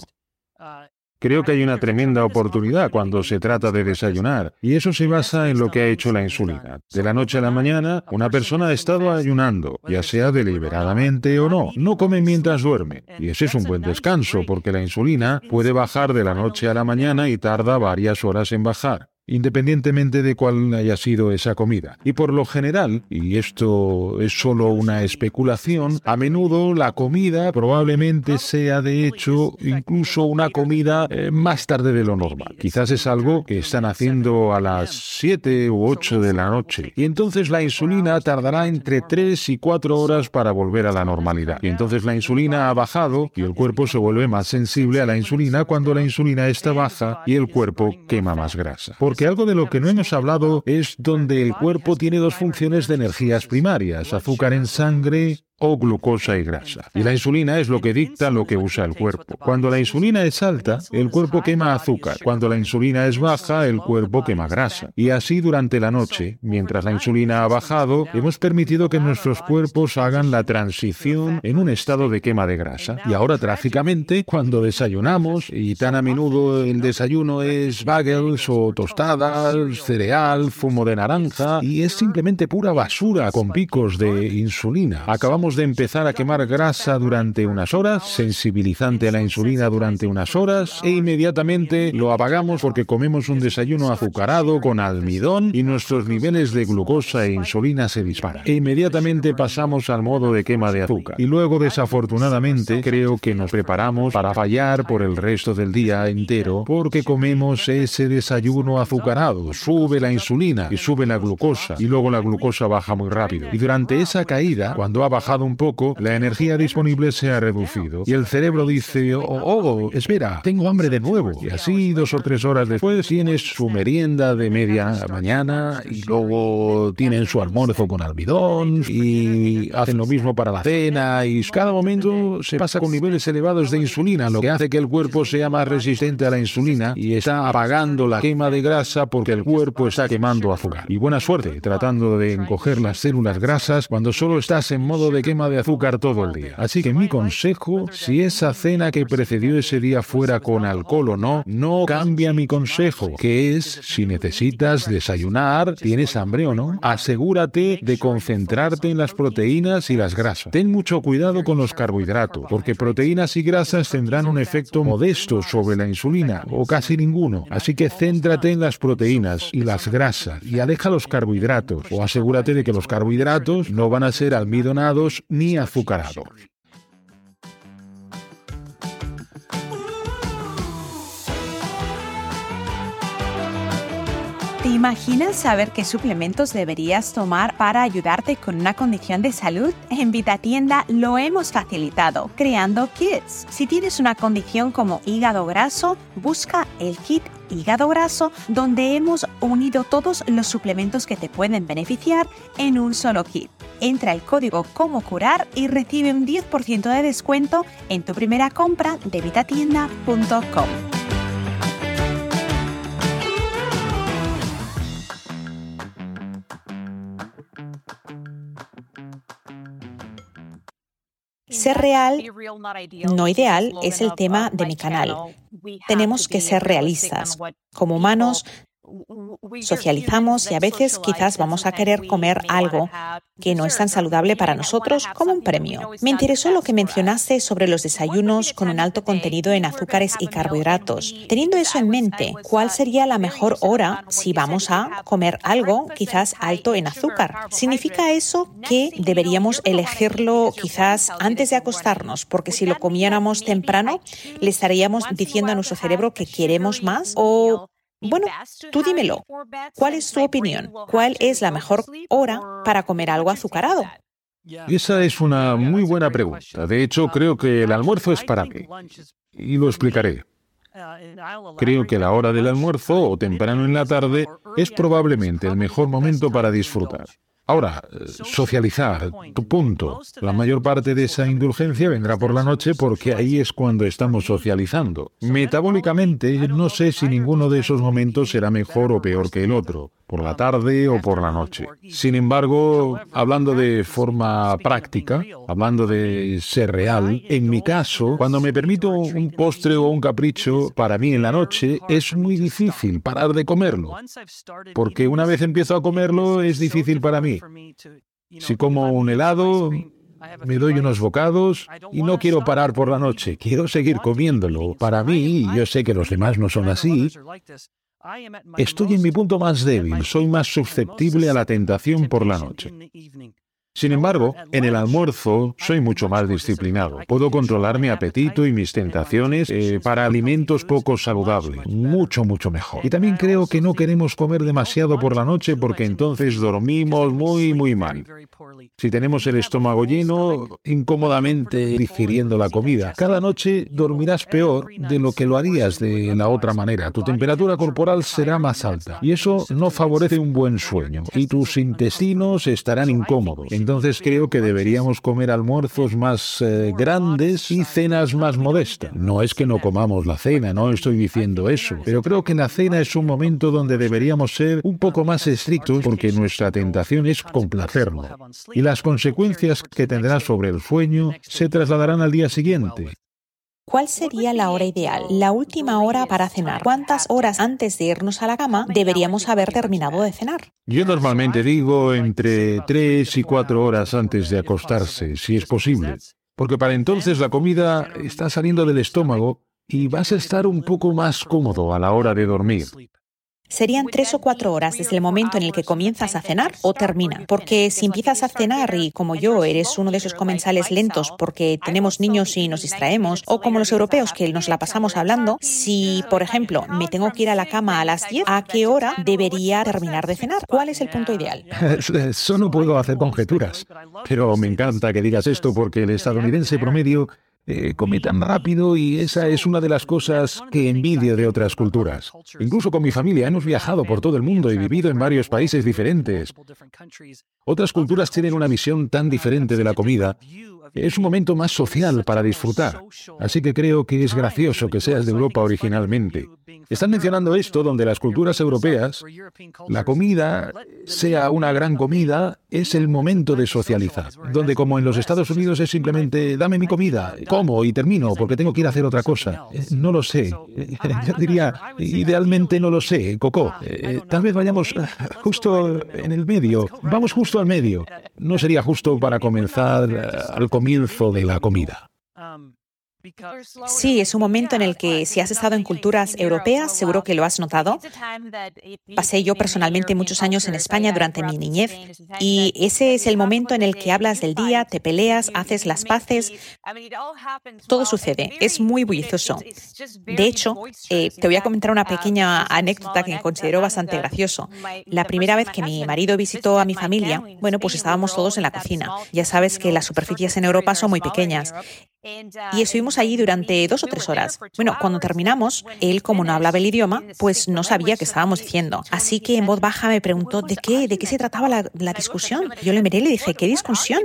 Creo que hay una tremenda oportunidad cuando se trata de desayunar, y eso se basa en lo que ha hecho la insulina. De la noche a la mañana, una persona ha estado ayunando, ya sea deliberadamente o no. No come mientras duerme, y ese es un buen descanso, porque la insulina puede bajar de la noche a la mañana y tarda varias horas en bajar independientemente de cuál haya sido esa comida. Y por lo general, y esto es solo una especulación, a menudo la comida probablemente sea de hecho incluso una comida eh, más tarde de lo normal. Quizás es algo que están haciendo a las 7 u 8 de la noche. Y entonces la insulina tardará entre 3 y 4 horas para volver a la normalidad. Y entonces la insulina ha bajado y el cuerpo se vuelve más sensible a la insulina cuando la insulina está baja y el cuerpo quema más grasa que algo de lo que no hemos hablado es donde el cuerpo tiene dos funciones de energías primarias, azúcar en sangre o glucosa y grasa. Y la insulina es lo que dicta lo que usa el cuerpo. Cuando la insulina es alta, el cuerpo quema azúcar. Cuando la insulina es baja, el cuerpo quema grasa. Y así durante la noche, mientras la insulina ha bajado, hemos permitido que nuestros cuerpos hagan la transición en un estado de quema de grasa. Y ahora trágicamente, cuando desayunamos, y tan a menudo el desayuno es bagels o tostadas, cereal, zumo de naranja, y es simplemente pura basura con picos de insulina, acabamos de empezar a quemar grasa durante unas horas, sensibilizante a la insulina durante unas horas, e inmediatamente lo apagamos porque comemos un desayuno azucarado con almidón y nuestros niveles de glucosa e insulina se disparan. E inmediatamente pasamos al modo de quema de azúcar. Y luego, desafortunadamente, creo que nos preparamos para fallar por el resto del día entero porque comemos ese desayuno azucarado. Sube la insulina y sube la glucosa y luego la glucosa baja muy rápido. Y durante esa caída, cuando ha bajado un poco, la energía disponible se ha reducido. Y el cerebro dice, oh, oh, espera, tengo hambre de nuevo. Y así dos o tres horas después tienes su merienda de media mañana y luego tienen su almuerzo con almidón y hacen lo mismo para la cena y cada momento se pasa con niveles elevados de insulina, lo que hace que el cuerpo sea más resistente a la insulina y está apagando la quema de grasa porque el cuerpo está quemando azúcar. Y buena suerte tratando de encoger las células grasas cuando solo estás en modo de quema de azúcar todo el día. Así que mi consejo, si esa cena que precedió ese día fuera con alcohol o no, no cambia mi consejo, que es, si necesitas desayunar, tienes hambre o no, asegúrate de concentrarte en las proteínas y las grasas. Ten mucho cuidado con los carbohidratos, porque proteínas y grasas tendrán un efecto modesto sobre la insulina, o casi ninguno. Así que céntrate en las proteínas y las grasas y aleja los carbohidratos, o asegúrate de que los carbohidratos no van a ser almidonados ni azucarados. ¿Te imaginas saber qué suplementos deberías tomar para ayudarte con una condición de salud? En VitaTienda lo hemos facilitado, creando kits. Si tienes una condición como hígado graso, busca el kit hígado graso, donde hemos unido todos los suplementos que te pueden beneficiar en un solo kit. Entra el código Como Curar y recibe un 10% de descuento en tu primera compra de vitatienda.com. Ser real, no ideal, es el tema de mi canal. Tenemos que ser realistas. Como humanos, socializamos y a veces quizás vamos a querer comer algo que no es tan saludable para nosotros como un premio. Me interesó lo que mencionaste sobre los desayunos con un alto contenido en azúcares y carbohidratos. Teniendo eso en mente, ¿cuál sería la mejor hora si vamos a comer algo quizás alto en azúcar? ¿Significa eso que deberíamos elegirlo quizás antes de acostarnos? Porque si lo comiéramos temprano, le estaríamos diciendo a nuestro cerebro que queremos más o bueno, tú dímelo. ¿Cuál es tu opinión? ¿Cuál es la mejor hora para comer algo azucarado? Esa es una muy buena pregunta. De hecho, creo que el almuerzo es para mí. Y lo explicaré. Creo que la hora del almuerzo o temprano en la tarde es probablemente el mejor momento para disfrutar. Ahora, socializar, tu punto. La mayor parte de esa indulgencia vendrá por la noche porque ahí es cuando estamos socializando. Metabólicamente, no sé si ninguno de esos momentos será mejor o peor que el otro por la tarde o por la noche. Sin embargo, hablando de forma práctica, hablando de ser real, en mi caso, cuando me permito un postre o un capricho, para mí en la noche es muy difícil parar de comerlo, porque una vez empiezo a comerlo es difícil para mí. Si como un helado, me doy unos bocados y no quiero parar por la noche, quiero seguir comiéndolo. Para mí, yo sé que los demás no son así, Estoy en mi punto más débil, soy más susceptible a la tentación por la noche. Sin embargo, en el almuerzo soy mucho más disciplinado. Puedo controlar mi apetito y mis tentaciones eh, para alimentos poco saludables. Mucho, mucho mejor. Y también creo que no queremos comer demasiado por la noche porque entonces dormimos muy, muy mal. Si tenemos el estómago lleno, incómodamente digiriendo la comida, cada noche dormirás peor de lo que lo harías de la otra manera. Tu temperatura corporal será más alta y eso no favorece un buen sueño y tus intestinos estarán incómodos. Entonces creo que deberíamos comer almuerzos más eh, grandes y cenas más modestas. No es que no comamos la cena, no estoy diciendo eso, pero creo que la cena es un momento donde deberíamos ser un poco más estrictos porque nuestra tentación es complacernos. Y las consecuencias que tendrá sobre el sueño se trasladarán al día siguiente. ¿Cuál sería la hora ideal? La última hora para cenar. ¿Cuántas horas antes de irnos a la cama deberíamos haber terminado de cenar? Yo normalmente digo entre tres y cuatro horas antes de acostarse, si es posible, porque para entonces la comida está saliendo del estómago y vas a estar un poco más cómodo a la hora de dormir. Serían tres o cuatro horas desde el momento en el que comienzas a cenar o termina. Porque si empiezas a cenar y como yo eres uno de esos comensales lentos porque tenemos niños y nos distraemos, o como los europeos que nos la pasamos hablando, si por ejemplo me tengo que ir a la cama a las 10, ¿a qué hora debería terminar de cenar? ¿Cuál es el punto ideal? Solo puedo hacer conjeturas, pero me encanta que digas esto porque el estadounidense promedio eh, come tan rápido y esa es una de las cosas que envidio de otras culturas. Incluso con mi familia hemos viajado por todo el mundo y vivido en varios países diferentes. Otras culturas tienen una visión tan diferente de la comida es un momento más social para disfrutar. Así que creo que es gracioso que seas de Europa originalmente. Están mencionando esto donde las culturas europeas, la comida, sea una gran comida, es el momento de socializar. Donde como en los Estados Unidos es simplemente dame mi comida, como y termino porque tengo que ir a hacer otra cosa. Eh, no lo sé. Eh, yo diría, idealmente no lo sé, Coco. Eh, tal vez vayamos justo en el medio. Vamos justo al medio. No sería justo para comenzar al comienzo de la comida. Sí, es un momento en el que si has estado en culturas europeas, seguro que lo has notado. Pasé yo personalmente muchos años en España durante mi niñez y ese es el momento en el que hablas del día, te peleas, haces las paces. Todo sucede, es muy bullicioso. De hecho, eh, te voy a comentar una pequeña anécdota que considero bastante gracioso. La primera vez que mi marido visitó a mi familia, bueno, pues estábamos todos en la cocina. Ya sabes que las superficies en Europa son muy pequeñas y estuvimos allí durante dos o tres horas. Bueno, cuando terminamos, él, como no hablaba el idioma, pues no sabía qué estábamos diciendo. Así que en voz baja me preguntó de qué, de qué se trataba la, discusión. Yo le miré y le dije, ¿qué discusión?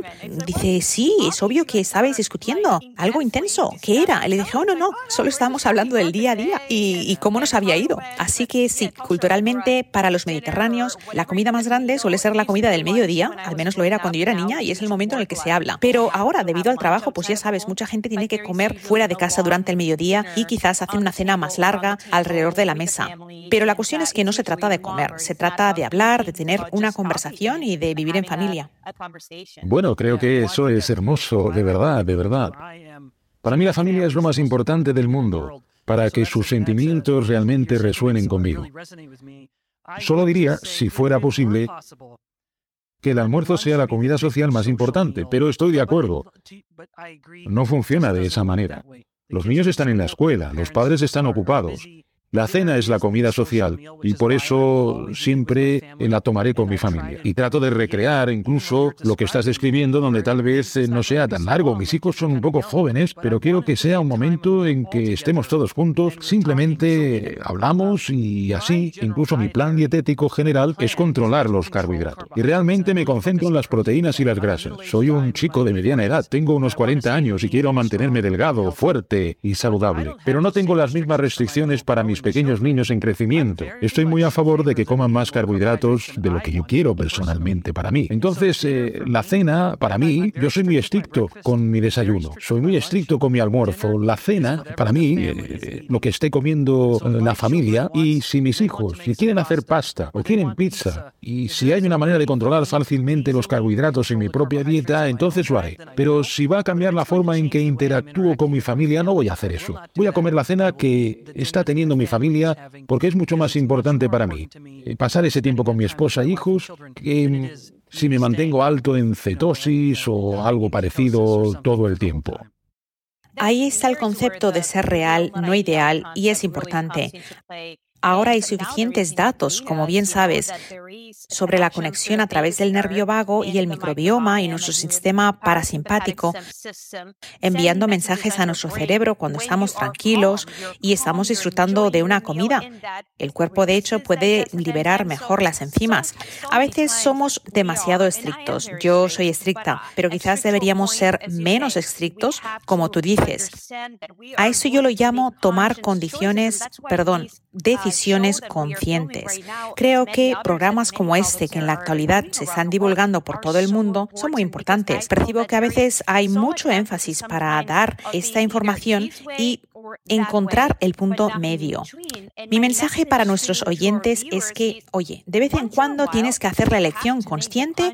Dice, sí, es obvio que estabais discutiendo. Algo intenso. ¿Qué era? Le dije, oh, no, no, solo estábamos hablando del día a día y, y cómo nos había ido. Así que sí, culturalmente, para los mediterráneos, la comida más grande suele ser la comida del mediodía, al menos lo era cuando yo era niña y es el momento en el que se habla. Pero ahora, debido al trabajo, pues ya sabes, muchas gente tiene que comer fuera de casa durante el mediodía y quizás hace una cena más larga alrededor de la mesa. Pero la cuestión es que no se trata de comer, se trata de hablar, de tener una conversación y de vivir en familia. Bueno, creo que eso es hermoso, de verdad, de verdad. Para mí la familia es lo más importante del mundo, para que sus sentimientos realmente resuenen conmigo. Solo diría, si fuera posible, que el almuerzo sea la comida social más importante, pero estoy de acuerdo. No funciona de esa manera. Los niños están en la escuela, los padres están ocupados. La cena es la comida social y por eso siempre la tomaré con mi familia. Y trato de recrear incluso lo que estás describiendo donde tal vez eh, no sea tan largo. Mis hijos son un poco jóvenes, pero quiero que sea un momento en que estemos todos juntos, simplemente hablamos y así, incluso mi plan dietético general es controlar los carbohidratos. Y realmente me concentro en las proteínas y las grasas. Soy un chico de mediana edad, tengo unos 40 años y quiero mantenerme delgado, fuerte y saludable. Pero no tengo las mismas restricciones para mis pequeños niños en crecimiento. Estoy muy a favor de que coman más carbohidratos de lo que yo quiero personalmente para mí. Entonces, eh, la cena, para mí, yo soy muy estricto con mi desayuno, soy muy estricto con mi almuerzo. La cena, para mí, eh, lo que esté comiendo eh, la familia, y si mis hijos si quieren hacer pasta o quieren pizza, y si hay una manera de controlar fácilmente los carbohidratos en mi propia dieta, entonces lo haré. Pero si va a cambiar la forma en que interactúo con mi familia, no voy a hacer eso. Voy a comer la cena que está teniendo mi familia porque es mucho más importante para mí eh, pasar ese tiempo con mi esposa e hijos que mm, si me mantengo alto en cetosis o algo parecido todo el tiempo. Ahí está el concepto de ser real, no ideal, y es importante. Ahora hay suficientes datos, como bien sabes, sobre la conexión a través del nervio vago y el microbioma y nuestro sistema parasimpático, enviando mensajes a nuestro cerebro cuando estamos tranquilos y estamos disfrutando de una comida. El cuerpo, de hecho, puede liberar mejor las enzimas. A veces somos demasiado estrictos. Yo soy estricta, pero quizás deberíamos ser menos estrictos, como tú dices. A eso yo lo llamo tomar condiciones, perdón, decisiones conscientes. Creo que programas como este, que en la actualidad se están divulgando por todo el mundo, son muy importantes. Percibo que a veces hay mucho énfasis para dar esta información y encontrar el punto medio. Mi mensaje para nuestros oyentes es que, oye, de vez en cuando tienes que hacer la elección consciente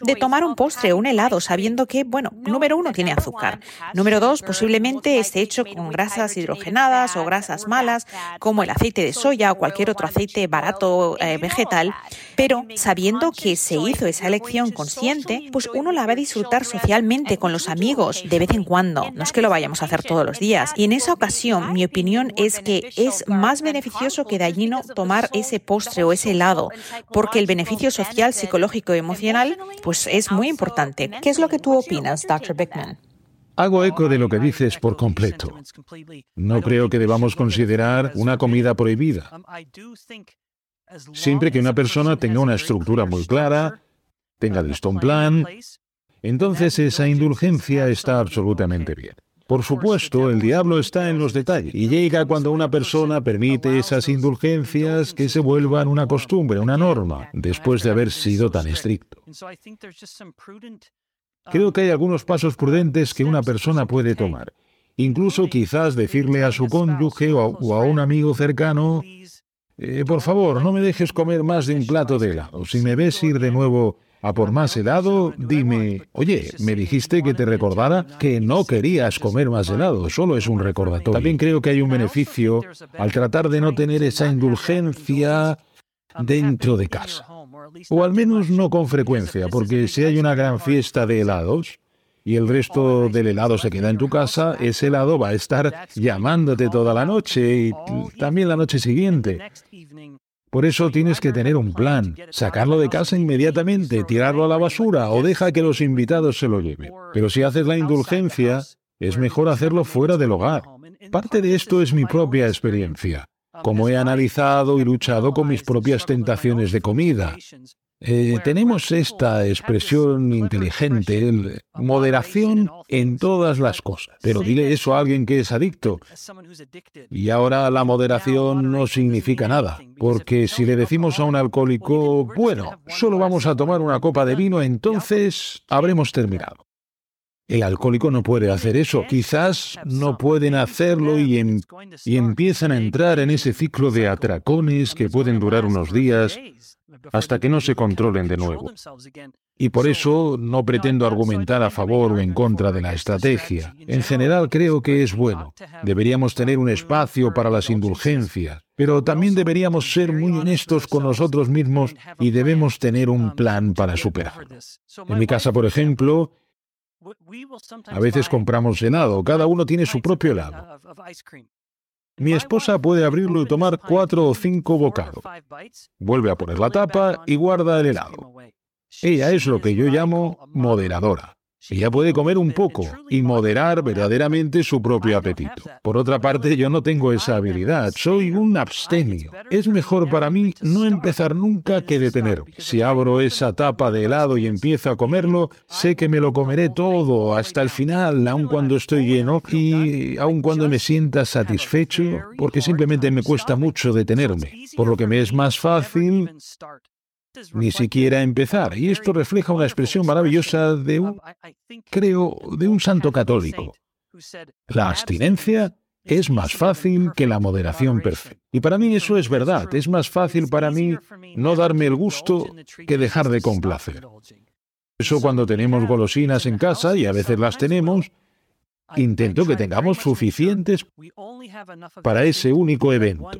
de tomar un postre o un helado sabiendo que, bueno, número uno tiene azúcar, número dos posiblemente esté hecho con grasas hidrogenadas o grasas malas como el aceite de soya o cualquier otro aceite barato eh, vegetal, pero sabiendo que se hizo esa elección consciente, pues uno la va a disfrutar socialmente con los amigos de vez en cuando, no es que lo vayamos a hacer todos los días. Y en esa ocasión mi opinión es que es más beneficioso que dañino tomar ese postre o ese helado, porque el beneficio social, psicológico y emocional pues es muy importante. ¿Qué es lo que tú opinas, Dr. Beckman? Hago eco de lo que dices por completo. No creo que debamos considerar una comida prohibida. Siempre que una persona tenga una estructura muy clara, tenga listo un plan, entonces esa indulgencia está absolutamente bien. Por supuesto, el diablo está en los detalles y llega cuando una persona permite esas indulgencias que se vuelvan una costumbre, una norma, después de haber sido tan estricto. Creo que hay algunos pasos prudentes que una persona puede tomar. Incluso quizás decirle a su cónyuge o a, un amigo cercano, eh, por favor, no me dejes comer más de un plato de helado. Si me ves ir de nuevo a por más helado, dime, oye, me dijiste que te recordara que no querías comer más helado, solo es un recordatorio. También creo que hay un beneficio al tratar de no tener esa indulgencia dentro de casa. O al menos no con frecuencia, porque si hay una gran fiesta de helados, y el resto del helado se queda en tu casa, ese helado va a estar llamándote toda la noche y también la noche siguiente. Por eso tienes que tener un plan, sacarlo de casa inmediatamente, tirarlo a la basura o deja que los invitados se lo lleven. Pero si haces la indulgencia, es mejor hacerlo fuera del hogar. Parte de esto es mi propia experiencia, como he analizado y luchado con mis propias tentaciones de comida. Eh, tenemos esta expresión inteligente, moderación en todas las cosas. Pero dile eso a alguien que es adicto. Y ahora la moderación no significa nada, porque si le decimos a un alcohólico, bueno, solo vamos a tomar una copa de vino, entonces habremos terminado. El alcohólico no puede hacer eso. Quizás no pueden hacerlo y, em, y empiezan a entrar en ese ciclo de atracones que pueden durar unos días hasta que no se controlen de nuevo. Y por eso no pretendo argumentar a favor o en contra de la estrategia. En general creo que es bueno. Deberíamos tener un espacio para las indulgencias, pero también deberíamos ser muy honestos con nosotros mismos y debemos tener un plan para superarlo. En mi casa, por ejemplo, a veces compramos helado, cada uno tiene su propio helado. Mi esposa puede abrirlo y tomar cuatro o cinco bocados. Vuelve a poner la tapa y guarda el helado. Ella es lo que yo llamo moderadora. Ella puede comer un poco y moderar verdaderamente su propio apetito. Por otra parte, yo no tengo esa habilidad, soy un abstemio. Es mejor para mí no empezar nunca que detenerme. Si abro esa tapa de helado y empiezo a comerlo, sé que me lo comeré todo hasta el final, aun cuando estoy lleno y aun cuando me sienta satisfecho, porque simplemente me cuesta mucho detenerme, por lo que me es más fácil ni siquiera empezar. Y esto refleja una expresión maravillosa de un, creo, de un santo católico. La abstinencia es más fácil que la moderación perfecta. Y para mí eso es verdad. Es más fácil para mí no darme el gusto que dejar de complacer. Eso cuando tenemos golosinas en casa, y a veces las tenemos, intento que tengamos suficientes para ese único evento.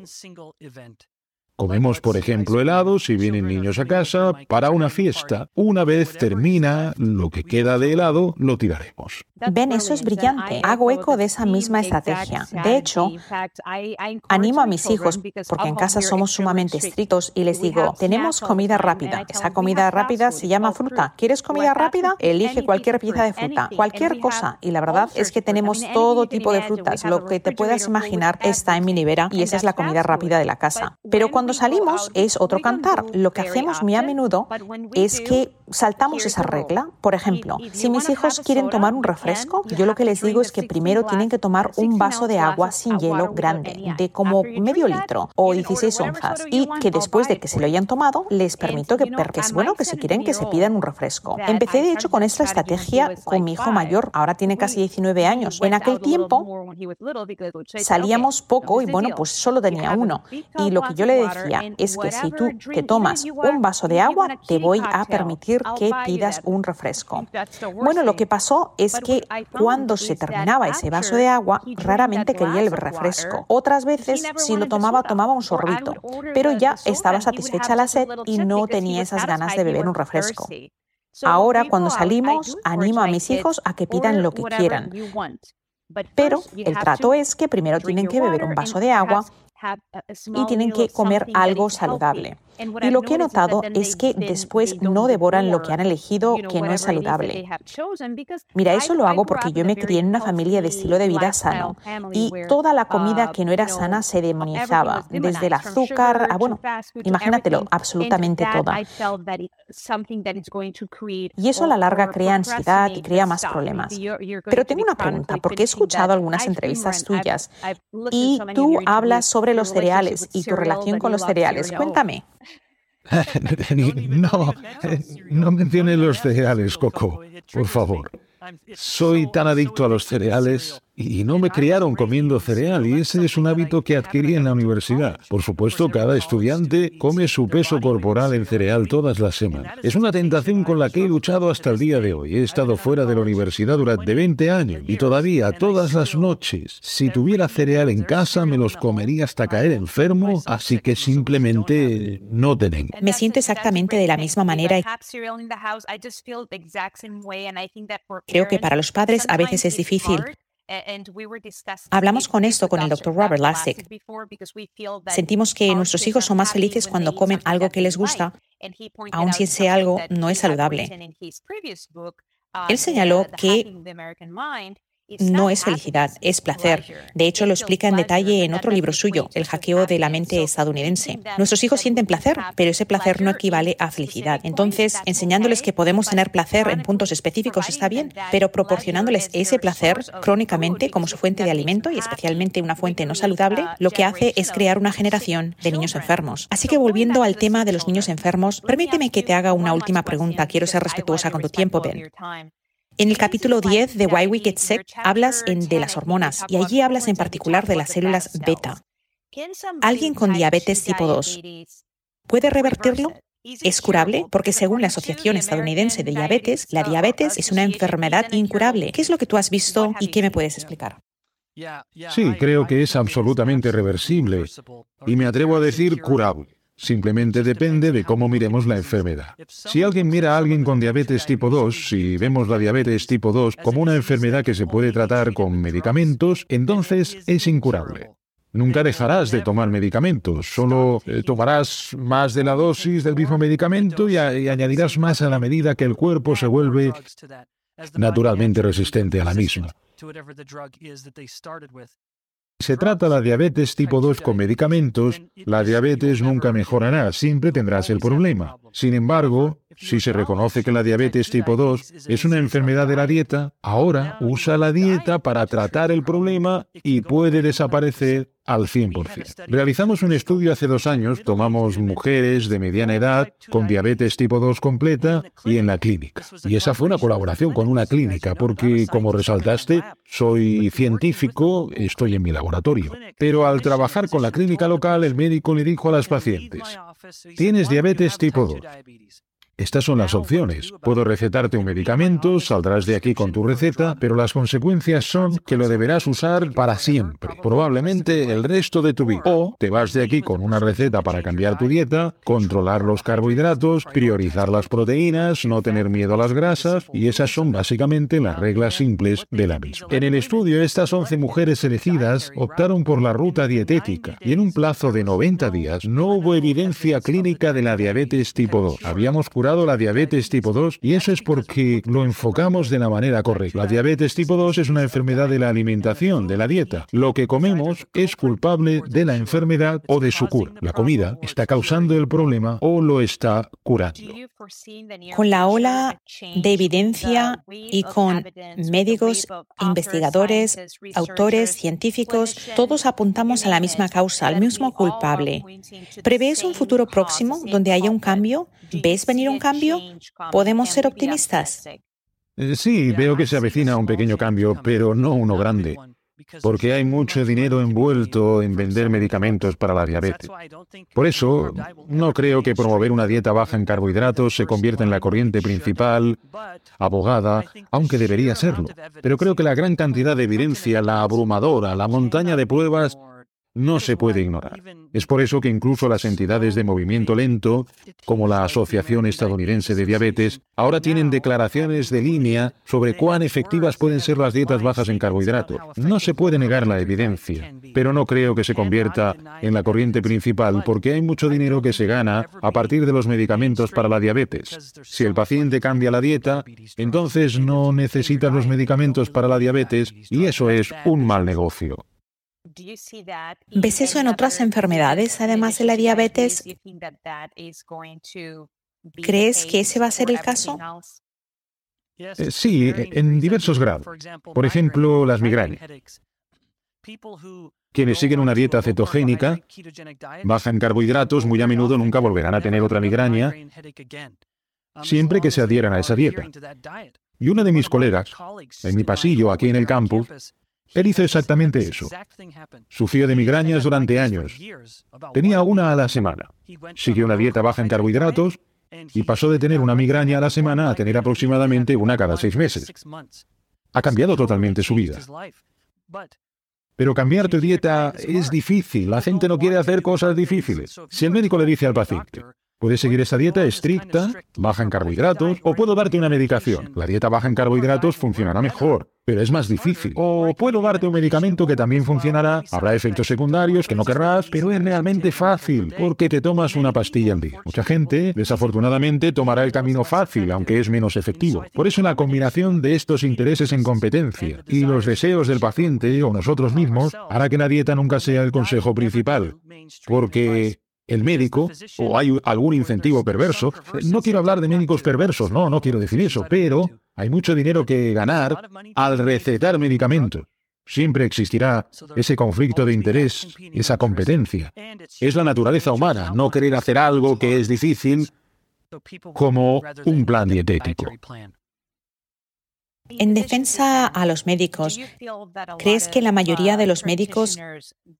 Comemos, por ejemplo, helados si vienen niños a casa para una fiesta. Una vez termina lo que queda de helado, lo tiraremos. Ven, eso es brillante. Hago eco de esa misma estrategia. De hecho, animo a mis hijos, porque en casa somos sumamente estrictos, y les digo, tenemos comida rápida. Esa comida rápida se llama fruta. ¿Quieres comida rápida? Elige cualquier pieza de fruta, cualquier cosa. Y la verdad es que tenemos todo tipo de frutas. Lo que te puedas imaginar está en mi nevera y esa es la comida rápida de la casa. Pero cuando salimos es otro cantar. Lo que hacemos muy a menudo es que saltamos esa regla. Por ejemplo, si mis hijos quieren tomar un refresco, yo lo que les digo es que primero tienen que tomar un vaso de agua sin hielo grande, de como medio litro o 16 onzas, y que después de que se lo hayan tomado, les permito que, porque es bueno que si quieren que se pidan un refresco. Empecé de hecho con esta estrategia con mi hijo mayor, ahora tiene casi 19 años. En aquel tiempo salíamos poco y bueno, pues solo tenía uno. Y lo que yo le decía, es que si tú te tomas un vaso de agua, te voy a permitir que pidas un refresco. Bueno, lo que pasó es que cuando se terminaba ese vaso de agua, raramente quería el refresco. Otras veces, si lo tomaba, tomaba un sorbito, pero ya estaba satisfecha la sed y no tenía esas ganas de beber un refresco. Ahora, cuando salimos, animo a mis hijos a que pidan lo que quieran. Pero el trato es que primero tienen que beber un vaso de agua y tienen que comer algo saludable. Y lo que he notado es que después no devoran lo que han elegido que no es saludable. Mira, eso lo hago porque yo me crié en una familia de estilo de vida sano y toda la comida que no era sana se demonizaba, desde el azúcar a, bueno, imagínatelo, absolutamente toda. Y eso a la larga crea ansiedad y crea más problemas. Pero tengo una pregunta, porque he escuchado algunas entrevistas tuyas y tú hablas sobre los cereales y tu relación con los cereales. Cuéntame. no, no menciones los cereales, Coco, por favor. Soy tan adicto a los cereales. Y no me criaron comiendo cereal y ese es un hábito que adquirí en la universidad. Por supuesto, cada estudiante come su peso corporal en cereal todas las semanas. Es una tentación con la que he luchado hasta el día de hoy. He estado fuera de la universidad durante 20 años y todavía todas las noches, si tuviera cereal en casa, me los comería hasta caer enfermo, así que simplemente no tengo. Me siento exactamente de la misma manera. Creo que para los padres a veces es difícil Hablamos con esto con el Dr. Robert Lasik. Sentimos que nuestros hijos son más felices cuando comen algo que les gusta, aun si ese algo no es saludable. Él señaló que no es felicidad, es placer. De hecho, lo explica en detalle en otro libro suyo, El hackeo de la mente estadounidense. Nuestros hijos sienten placer, pero ese placer no equivale a felicidad. Entonces, enseñándoles que podemos tener placer en puntos específicos está bien, pero proporcionándoles ese placer crónicamente como su fuente de alimento y especialmente una fuente no saludable, lo que hace es crear una generación de niños enfermos. Así que volviendo al tema de los niños enfermos, permíteme que te haga una última pregunta. Quiero ser respetuosa con tu tiempo, Ben. En el capítulo 10 de Why We Get Sick hablas de las hormonas y allí hablas en particular de las células beta. ¿Alguien con diabetes tipo 2 puede revertirlo? ¿Es curable? Porque según la Asociación Estadounidense de Diabetes, la diabetes es una enfermedad incurable. ¿Qué es lo que tú has visto y qué me puedes explicar? Sí, creo que es absolutamente reversible y me atrevo a decir curable. Simplemente depende de cómo miremos la enfermedad. Si alguien mira a alguien con diabetes tipo 2, si vemos la diabetes tipo 2 como una enfermedad que se puede tratar con medicamentos, entonces es incurable. Nunca dejarás de tomar medicamentos, solo eh, tomarás más de la dosis del mismo medicamento y, y añadirás más a la medida que el cuerpo se vuelve naturalmente resistente a la misma. Se trata la diabetes tipo 2 con medicamentos, la diabetes nunca mejorará, siempre tendrás el problema. Sin embargo, si se reconoce que la diabetes tipo 2 es una enfermedad de la dieta, ahora usa la dieta para tratar el problema y puede desaparecer al 100%. Realizamos un estudio hace dos años, tomamos mujeres de mediana edad con diabetes tipo 2 completa y en la clínica. Y esa fue una colaboración con una clínica, porque como resaltaste, soy científico, estoy en mi laboratorio. Pero al trabajar con la clínica local, el médico le dijo a las pacientes, tienes diabetes tipo 2. Estas son las opciones. Puedo recetarte un medicamento, saldrás de aquí con tu receta, pero las consecuencias son que lo deberás usar para siempre, probablemente el resto de tu vida. O te vas de aquí con una receta para cambiar tu dieta, controlar los carbohidratos, priorizar las proteínas, no tener miedo a las grasas, y esas son básicamente las reglas simples de la misma. En el estudio, estas 11 mujeres elegidas optaron por la ruta dietética, y en un plazo de 90 días no hubo evidencia clínica de la diabetes tipo 2. Habíamos curado la diabetes tipo 2 y eso es porque lo enfocamos de la manera correcta. La diabetes tipo 2 es una enfermedad de la alimentación, de la dieta. Lo que comemos es culpable de la enfermedad o de su cura. La comida está causando el problema o lo está curando. Con la ola de evidencia y con médicos, investigadores, autores, científicos, todos apuntamos a la misma causa, al mismo culpable. ¿Prevés un futuro próximo donde haya un cambio? ¿Ves venir un cambio? ¿Podemos ser optimistas? Eh, sí, veo que se avecina un pequeño cambio, pero no uno grande, porque hay mucho dinero envuelto en vender medicamentos para la diabetes. Por eso, no creo que promover una dieta baja en carbohidratos se convierta en la corriente principal, abogada, aunque debería serlo. Pero creo que la gran cantidad de evidencia, la abrumadora, la montaña de pruebas, no se puede ignorar. Es por eso que incluso las entidades de movimiento lento, como la Asociación Estadounidense de Diabetes, ahora tienen declaraciones de línea sobre cuán efectivas pueden ser las dietas bajas en carbohidratos. No se puede negar la evidencia, pero no creo que se convierta en la corriente principal porque hay mucho dinero que se gana a partir de los medicamentos para la diabetes. Si el paciente cambia la dieta, entonces no necesita los medicamentos para la diabetes y eso es un mal negocio. ¿Ves eso en otras enfermedades, además de la diabetes? ¿Crees que ese va a ser el caso? Eh, sí, en diversos grados. Por ejemplo, las migrañas. Quienes siguen una dieta cetogénica, baja en carbohidratos, muy a menudo nunca volverán a tener otra migraña, siempre que se adhieran a esa dieta. Y una de mis colegas, en mi pasillo aquí en el campus, Él hizo exactamente eso. Sufrió de migrañas durante años. Tenía una a la semana. Siguió una dieta baja en carbohidratos y pasó de tener una migraña a la semana a tener aproximadamente una cada seis meses. Ha cambiado totalmente su vida. Pero cambiar tu dieta es difícil. La gente no quiere hacer cosas difíciles. Si el médico le dice al paciente, Puedes seguir esa dieta estricta, baja en carbohidratos, o puedo darte una medicación. La dieta baja en carbohidratos funcionará mejor, pero es más difícil. O puedo darte un medicamento que también funcionará, habrá efectos secundarios que no querrás, pero es realmente fácil, porque te tomas una pastilla al día. Mucha gente, desafortunadamente, tomará el camino fácil, aunque es menos efectivo. Por eso la combinación de estos intereses en competencia y los deseos del paciente o nosotros mismos hará que la dieta nunca sea el consejo principal, porque el médico o hay algún incentivo perverso. No quiero hablar de médicos perversos, no, no quiero decir eso, pero hay mucho dinero que ganar al recetar medicamentos. Siempre existirá ese conflicto de interés, esa competencia. Es la naturaleza humana no querer hacer algo que es difícil como un plan dietético. En defensa a los médicos, ¿crees que la mayoría de los médicos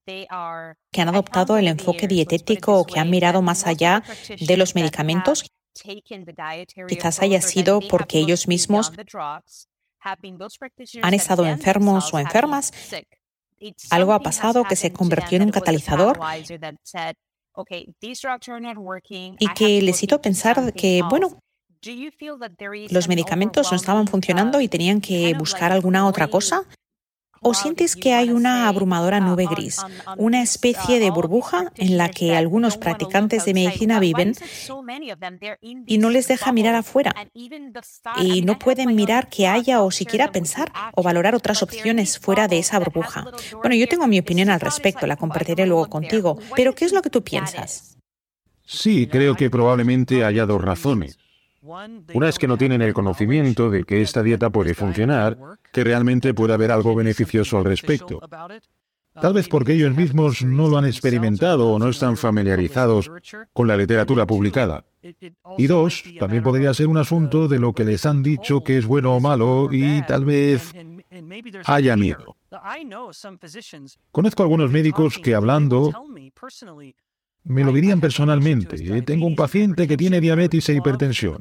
que han adoptado el enfoque dietético o que han mirado más allá de los medicamentos, quizás haya sido porque ellos mismos han estado enfermos o enfermas? Algo ha pasado que se convirtió en un catalizador y que les hizo pensar que, bueno, los medicamentos no estaban funcionando y tenían que buscar alguna otra cosa? ¿O sientes que hay una abrumadora uh, nube gris, una especie de uh, burbuja en la que algunos practicantes de medicina viven y no les deja mirar afuera? Y no pueden mirar que haya o siquiera pensar o valorar otras opciones fuera de esa burbuja. Bueno, yo tengo mi opinión al respecto, la compartiré luego contigo, pero ¿qué es lo que tú piensas? Sí, creo que probablemente haya dos razones. Una es que no tienen el conocimiento de que esta dieta puede funcionar, que realmente puede haber algo beneficioso al respecto. Tal vez porque ellos mismos no lo han experimentado o no están familiarizados con la literatura publicada. Y dos, también podría ser un asunto de lo que les han dicho que es bueno o malo y tal vez haya miedo. Conozco algunos médicos que hablando me lo dirían personalmente. Eh, tengo un paciente que tiene diabetes e hipertensión.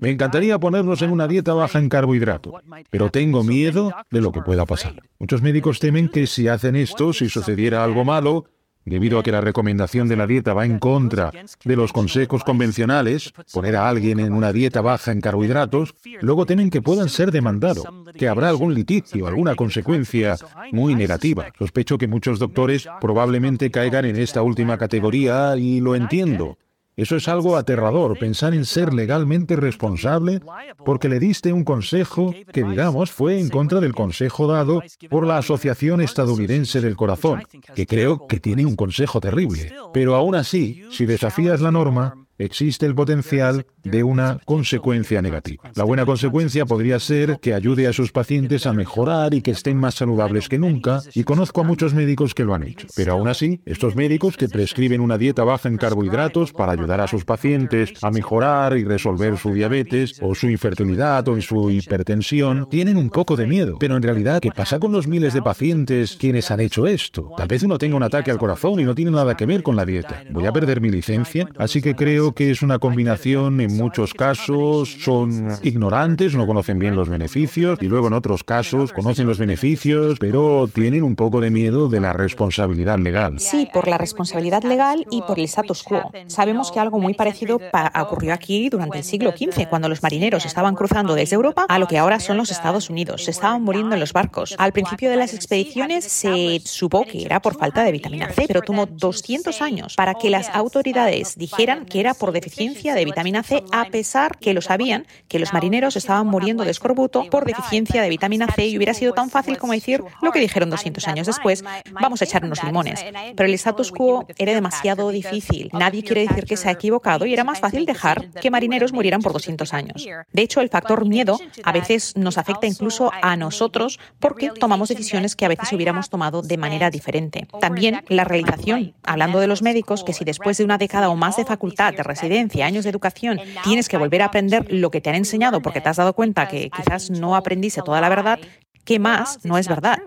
Me encantaría ponernos en una dieta baja en carbohidratos, pero tengo miedo de lo que pueda pasar. Muchos médicos temen que si hacen esto, si sucediera algo malo, Debido a que la recomendación de la dieta va en contra de los consejos convencionales, poner a alguien en una dieta baja en carbohidratos, luego temen que puedan ser demandados, que habrá algún litigio, alguna consecuencia muy negativa. Sospecho que muchos doctores probablemente caigan en esta última categoría y lo entiendo. Eso es algo aterrador, pensar en ser legalmente responsable porque le diste un consejo que, digamos, fue en contra del consejo dado por la Asociación Estadounidense del Corazón, que creo que tiene un consejo terrible. Pero aún así, si desafías la norma, existe el potencial de una consecuencia negativa. La buena consecuencia podría ser que ayude a sus pacientes a mejorar y que estén más saludables que nunca, y conozco a muchos médicos que lo han hecho. Pero aún así, estos médicos que prescriben una dieta baja en carbohidratos para ayudar a sus pacientes a mejorar y resolver su diabetes o su infertilidad o su hipertensión, tienen un poco de miedo. Pero en realidad, ¿qué pasa con los miles de pacientes quienes han hecho esto? Tal vez uno tenga un ataque al corazón y no tiene nada que ver con la dieta. ¿Voy a perder mi licencia? Así que creo que es una combinación, en muchos casos son ignorantes, no conocen bien los beneficios y luego en otros casos conocen los beneficios, pero tienen un poco de miedo de la responsabilidad legal. Sí, por la responsabilidad legal y por el status quo. Sabemos que algo muy parecido ocurrió aquí durante el siglo XV, cuando los marineros estaban cruzando desde Europa a lo que ahora son los Estados Unidos. Se estaban muriendo en los barcos. Al principio de las expediciones se supo que era por falta de vitamina C, pero tomó 200 años para que las autoridades dijeran que era por deficiencia de vitamina C, a pesar que lo sabían, que los marineros estaban muriendo de escorbuto por deficiencia de vitamina C y hubiera sido tan fácil como decir lo que dijeron 200 años después, vamos a echar unos limones. Pero el status quo era demasiado difícil. Nadie quiere decir que se ha equivocado y era más fácil dejar que marineros murieran por 200 años. De hecho, el factor miedo a veces nos afecta incluso a nosotros porque tomamos decisiones que a veces hubiéramos tomado de manera diferente. También la realización, hablando de los médicos, que si después de una década o más de facultad residencia, años de educación, tienes que volver a aprender lo que te han enseñado porque te has dado cuenta que quizás no aprendiste toda la verdad, ¿qué más no es verdad?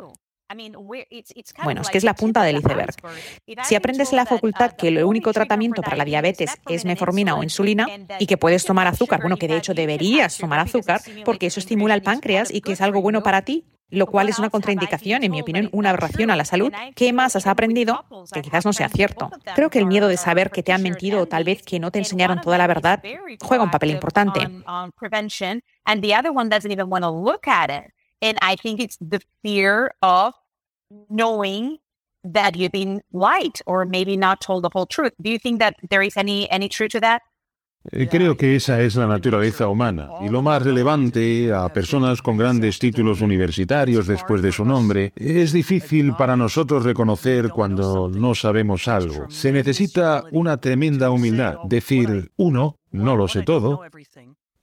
Bueno, es que es la punta del iceberg. Si aprendes en la facultad que el único tratamiento para la diabetes es meformina o insulina y que puedes tomar azúcar, bueno, que de hecho deberías tomar azúcar porque eso estimula el páncreas y que es algo bueno para ti, lo cual es una contraindicación, en mi opinión, una aberración a la salud. ¿Qué más has aprendido? Que quizás no sea cierto. Creo que el miedo de saber que te han mentido o tal vez que no te enseñaron toda la verdad juega un papel importante. And I think it's the fear of knowing that you've been lied or maybe not told the whole truth. Do you think that there is any any truth to that? Eh, creo que esa es la naturaleza humana y lo más relevante a personas con grandes títulos universitarios después de su nombre, es difícil para nosotros reconocer cuando no sabemos algo. Se necesita una tremenda humildad, decir, uno, no lo sé todo,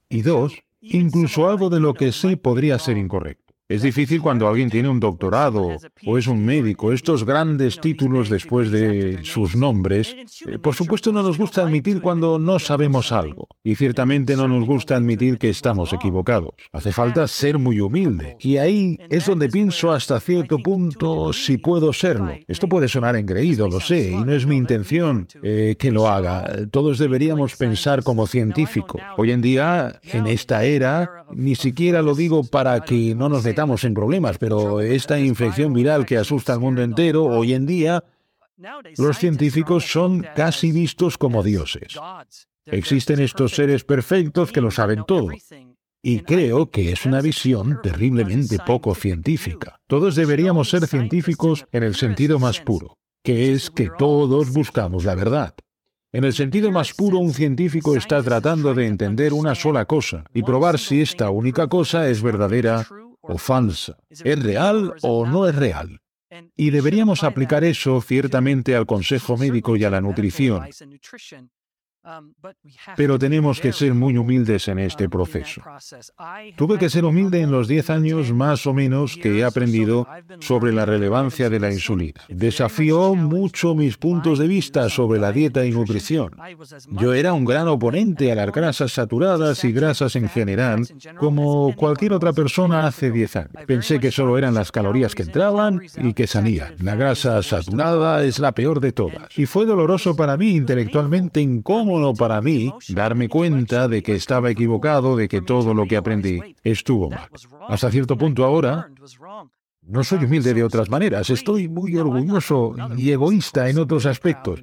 y dos, incluso algo de lo que sé podría ser incorrecto. Es difícil cuando alguien tiene un doctorado o es un médico, estos grandes títulos después de sus nombres. Eh, por supuesto no nos gusta admitir cuando no sabemos algo y ciertamente no nos gusta admitir que estamos equivocados. Hace falta ser muy humilde y ahí es donde pienso hasta cierto punto si puedo serlo. Esto puede sonar engreído, lo sé, y no es mi intención eh, que lo haga. Todos deberíamos pensar como científicos. Hoy en día, en esta era, ni siquiera lo digo para que no nos estamos en problemas, pero esta infección viral que asusta al mundo entero, hoy en día, los científicos son casi vistos como dioses. Existen estos seres perfectos que lo saben todo. Y creo que es una visión terriblemente poco científica. Todos deberíamos ser científicos en el sentido más puro, que es que todos buscamos la verdad. En el sentido más puro, un científico está tratando de entender una sola cosa y probar si esta única cosa es verdadera o falsa, es real o no es real. Y deberíamos aplicar eso ciertamente al consejo médico y a la nutrición. Um, Pero tenemos que ser muy humildes en este proceso. Tuve que ser humilde en los 10 años más o menos que he aprendido sobre la relevancia de la insulina. Desafió mucho mis puntos de vista sobre la dieta y nutrición. Yo era un gran oponente a las grasas saturadas y grasas en general, como cualquier otra persona hace 10 años. Pensé que solo eran las calorías que entraban y que salían. La grasa saturada es la peor de todas. Y fue doloroso para mí, intelectualmente incómodo para mí darme cuenta de que estaba equivocado, de que todo lo que aprendí estuvo mal. Hasta cierto punto ahora, no soy humilde de otras maneras, estoy muy orgulloso y egoísta en otros aspectos,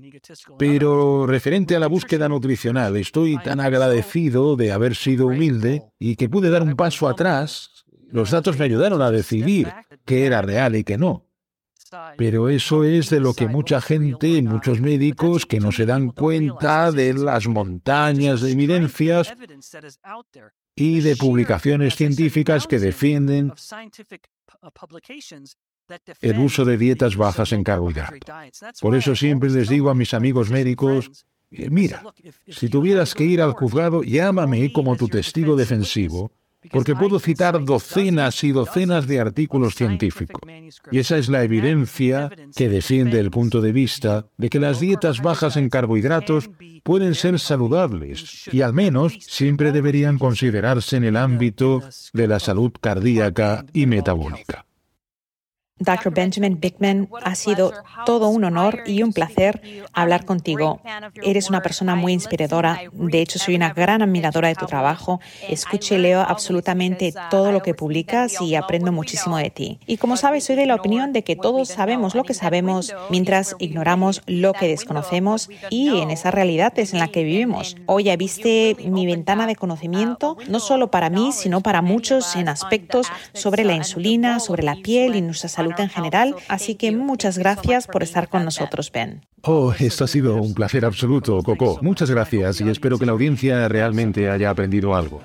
pero referente a la búsqueda nutricional, estoy tan agradecido de haber sido humilde y que pude dar un paso atrás. Los datos me ayudaron a decidir qué era real y qué no. Pero eso es de lo que mucha gente, muchos médicos que no se dan cuenta de las montañas de evidencias y de publicaciones científicas que defienden el uso de dietas bajas en carbohidratos. Por eso siempre les digo a mis amigos médicos, mira, si tuvieras que ir al juzgado, llámame como tu testigo defensivo porque puedo citar docenas y docenas de artículos científicos. Y esa es la evidencia que defiende el punto de vista de que las dietas bajas en carbohidratos pueden ser saludables y al menos siempre deberían considerarse en el ámbito de la salud cardíaca y metabólica. Dr. Benjamin Bickman, ha sido todo un honor y un placer hablar contigo. Eres una persona muy inspiradora. De hecho, soy una gran admiradora de tu trabajo. Escucho y leo absolutamente todo lo que publicas y aprendo muchísimo de ti. Y como sabes, soy de la opinión de que todos sabemos lo que sabemos mientras ignoramos lo que desconocemos y en esa realidad es en la que vivimos. Hoy ya viste mi ventana de conocimiento, no solo para mí, sino para muchos en aspectos sobre la insulina, sobre la piel y nuestra salud en general. Así que muchas gracias por estar con nosotros, Ben. Oh, esto ha sido un placer absoluto, Coco. Muchas gracias y espero que la audiencia realmente haya aprendido algo.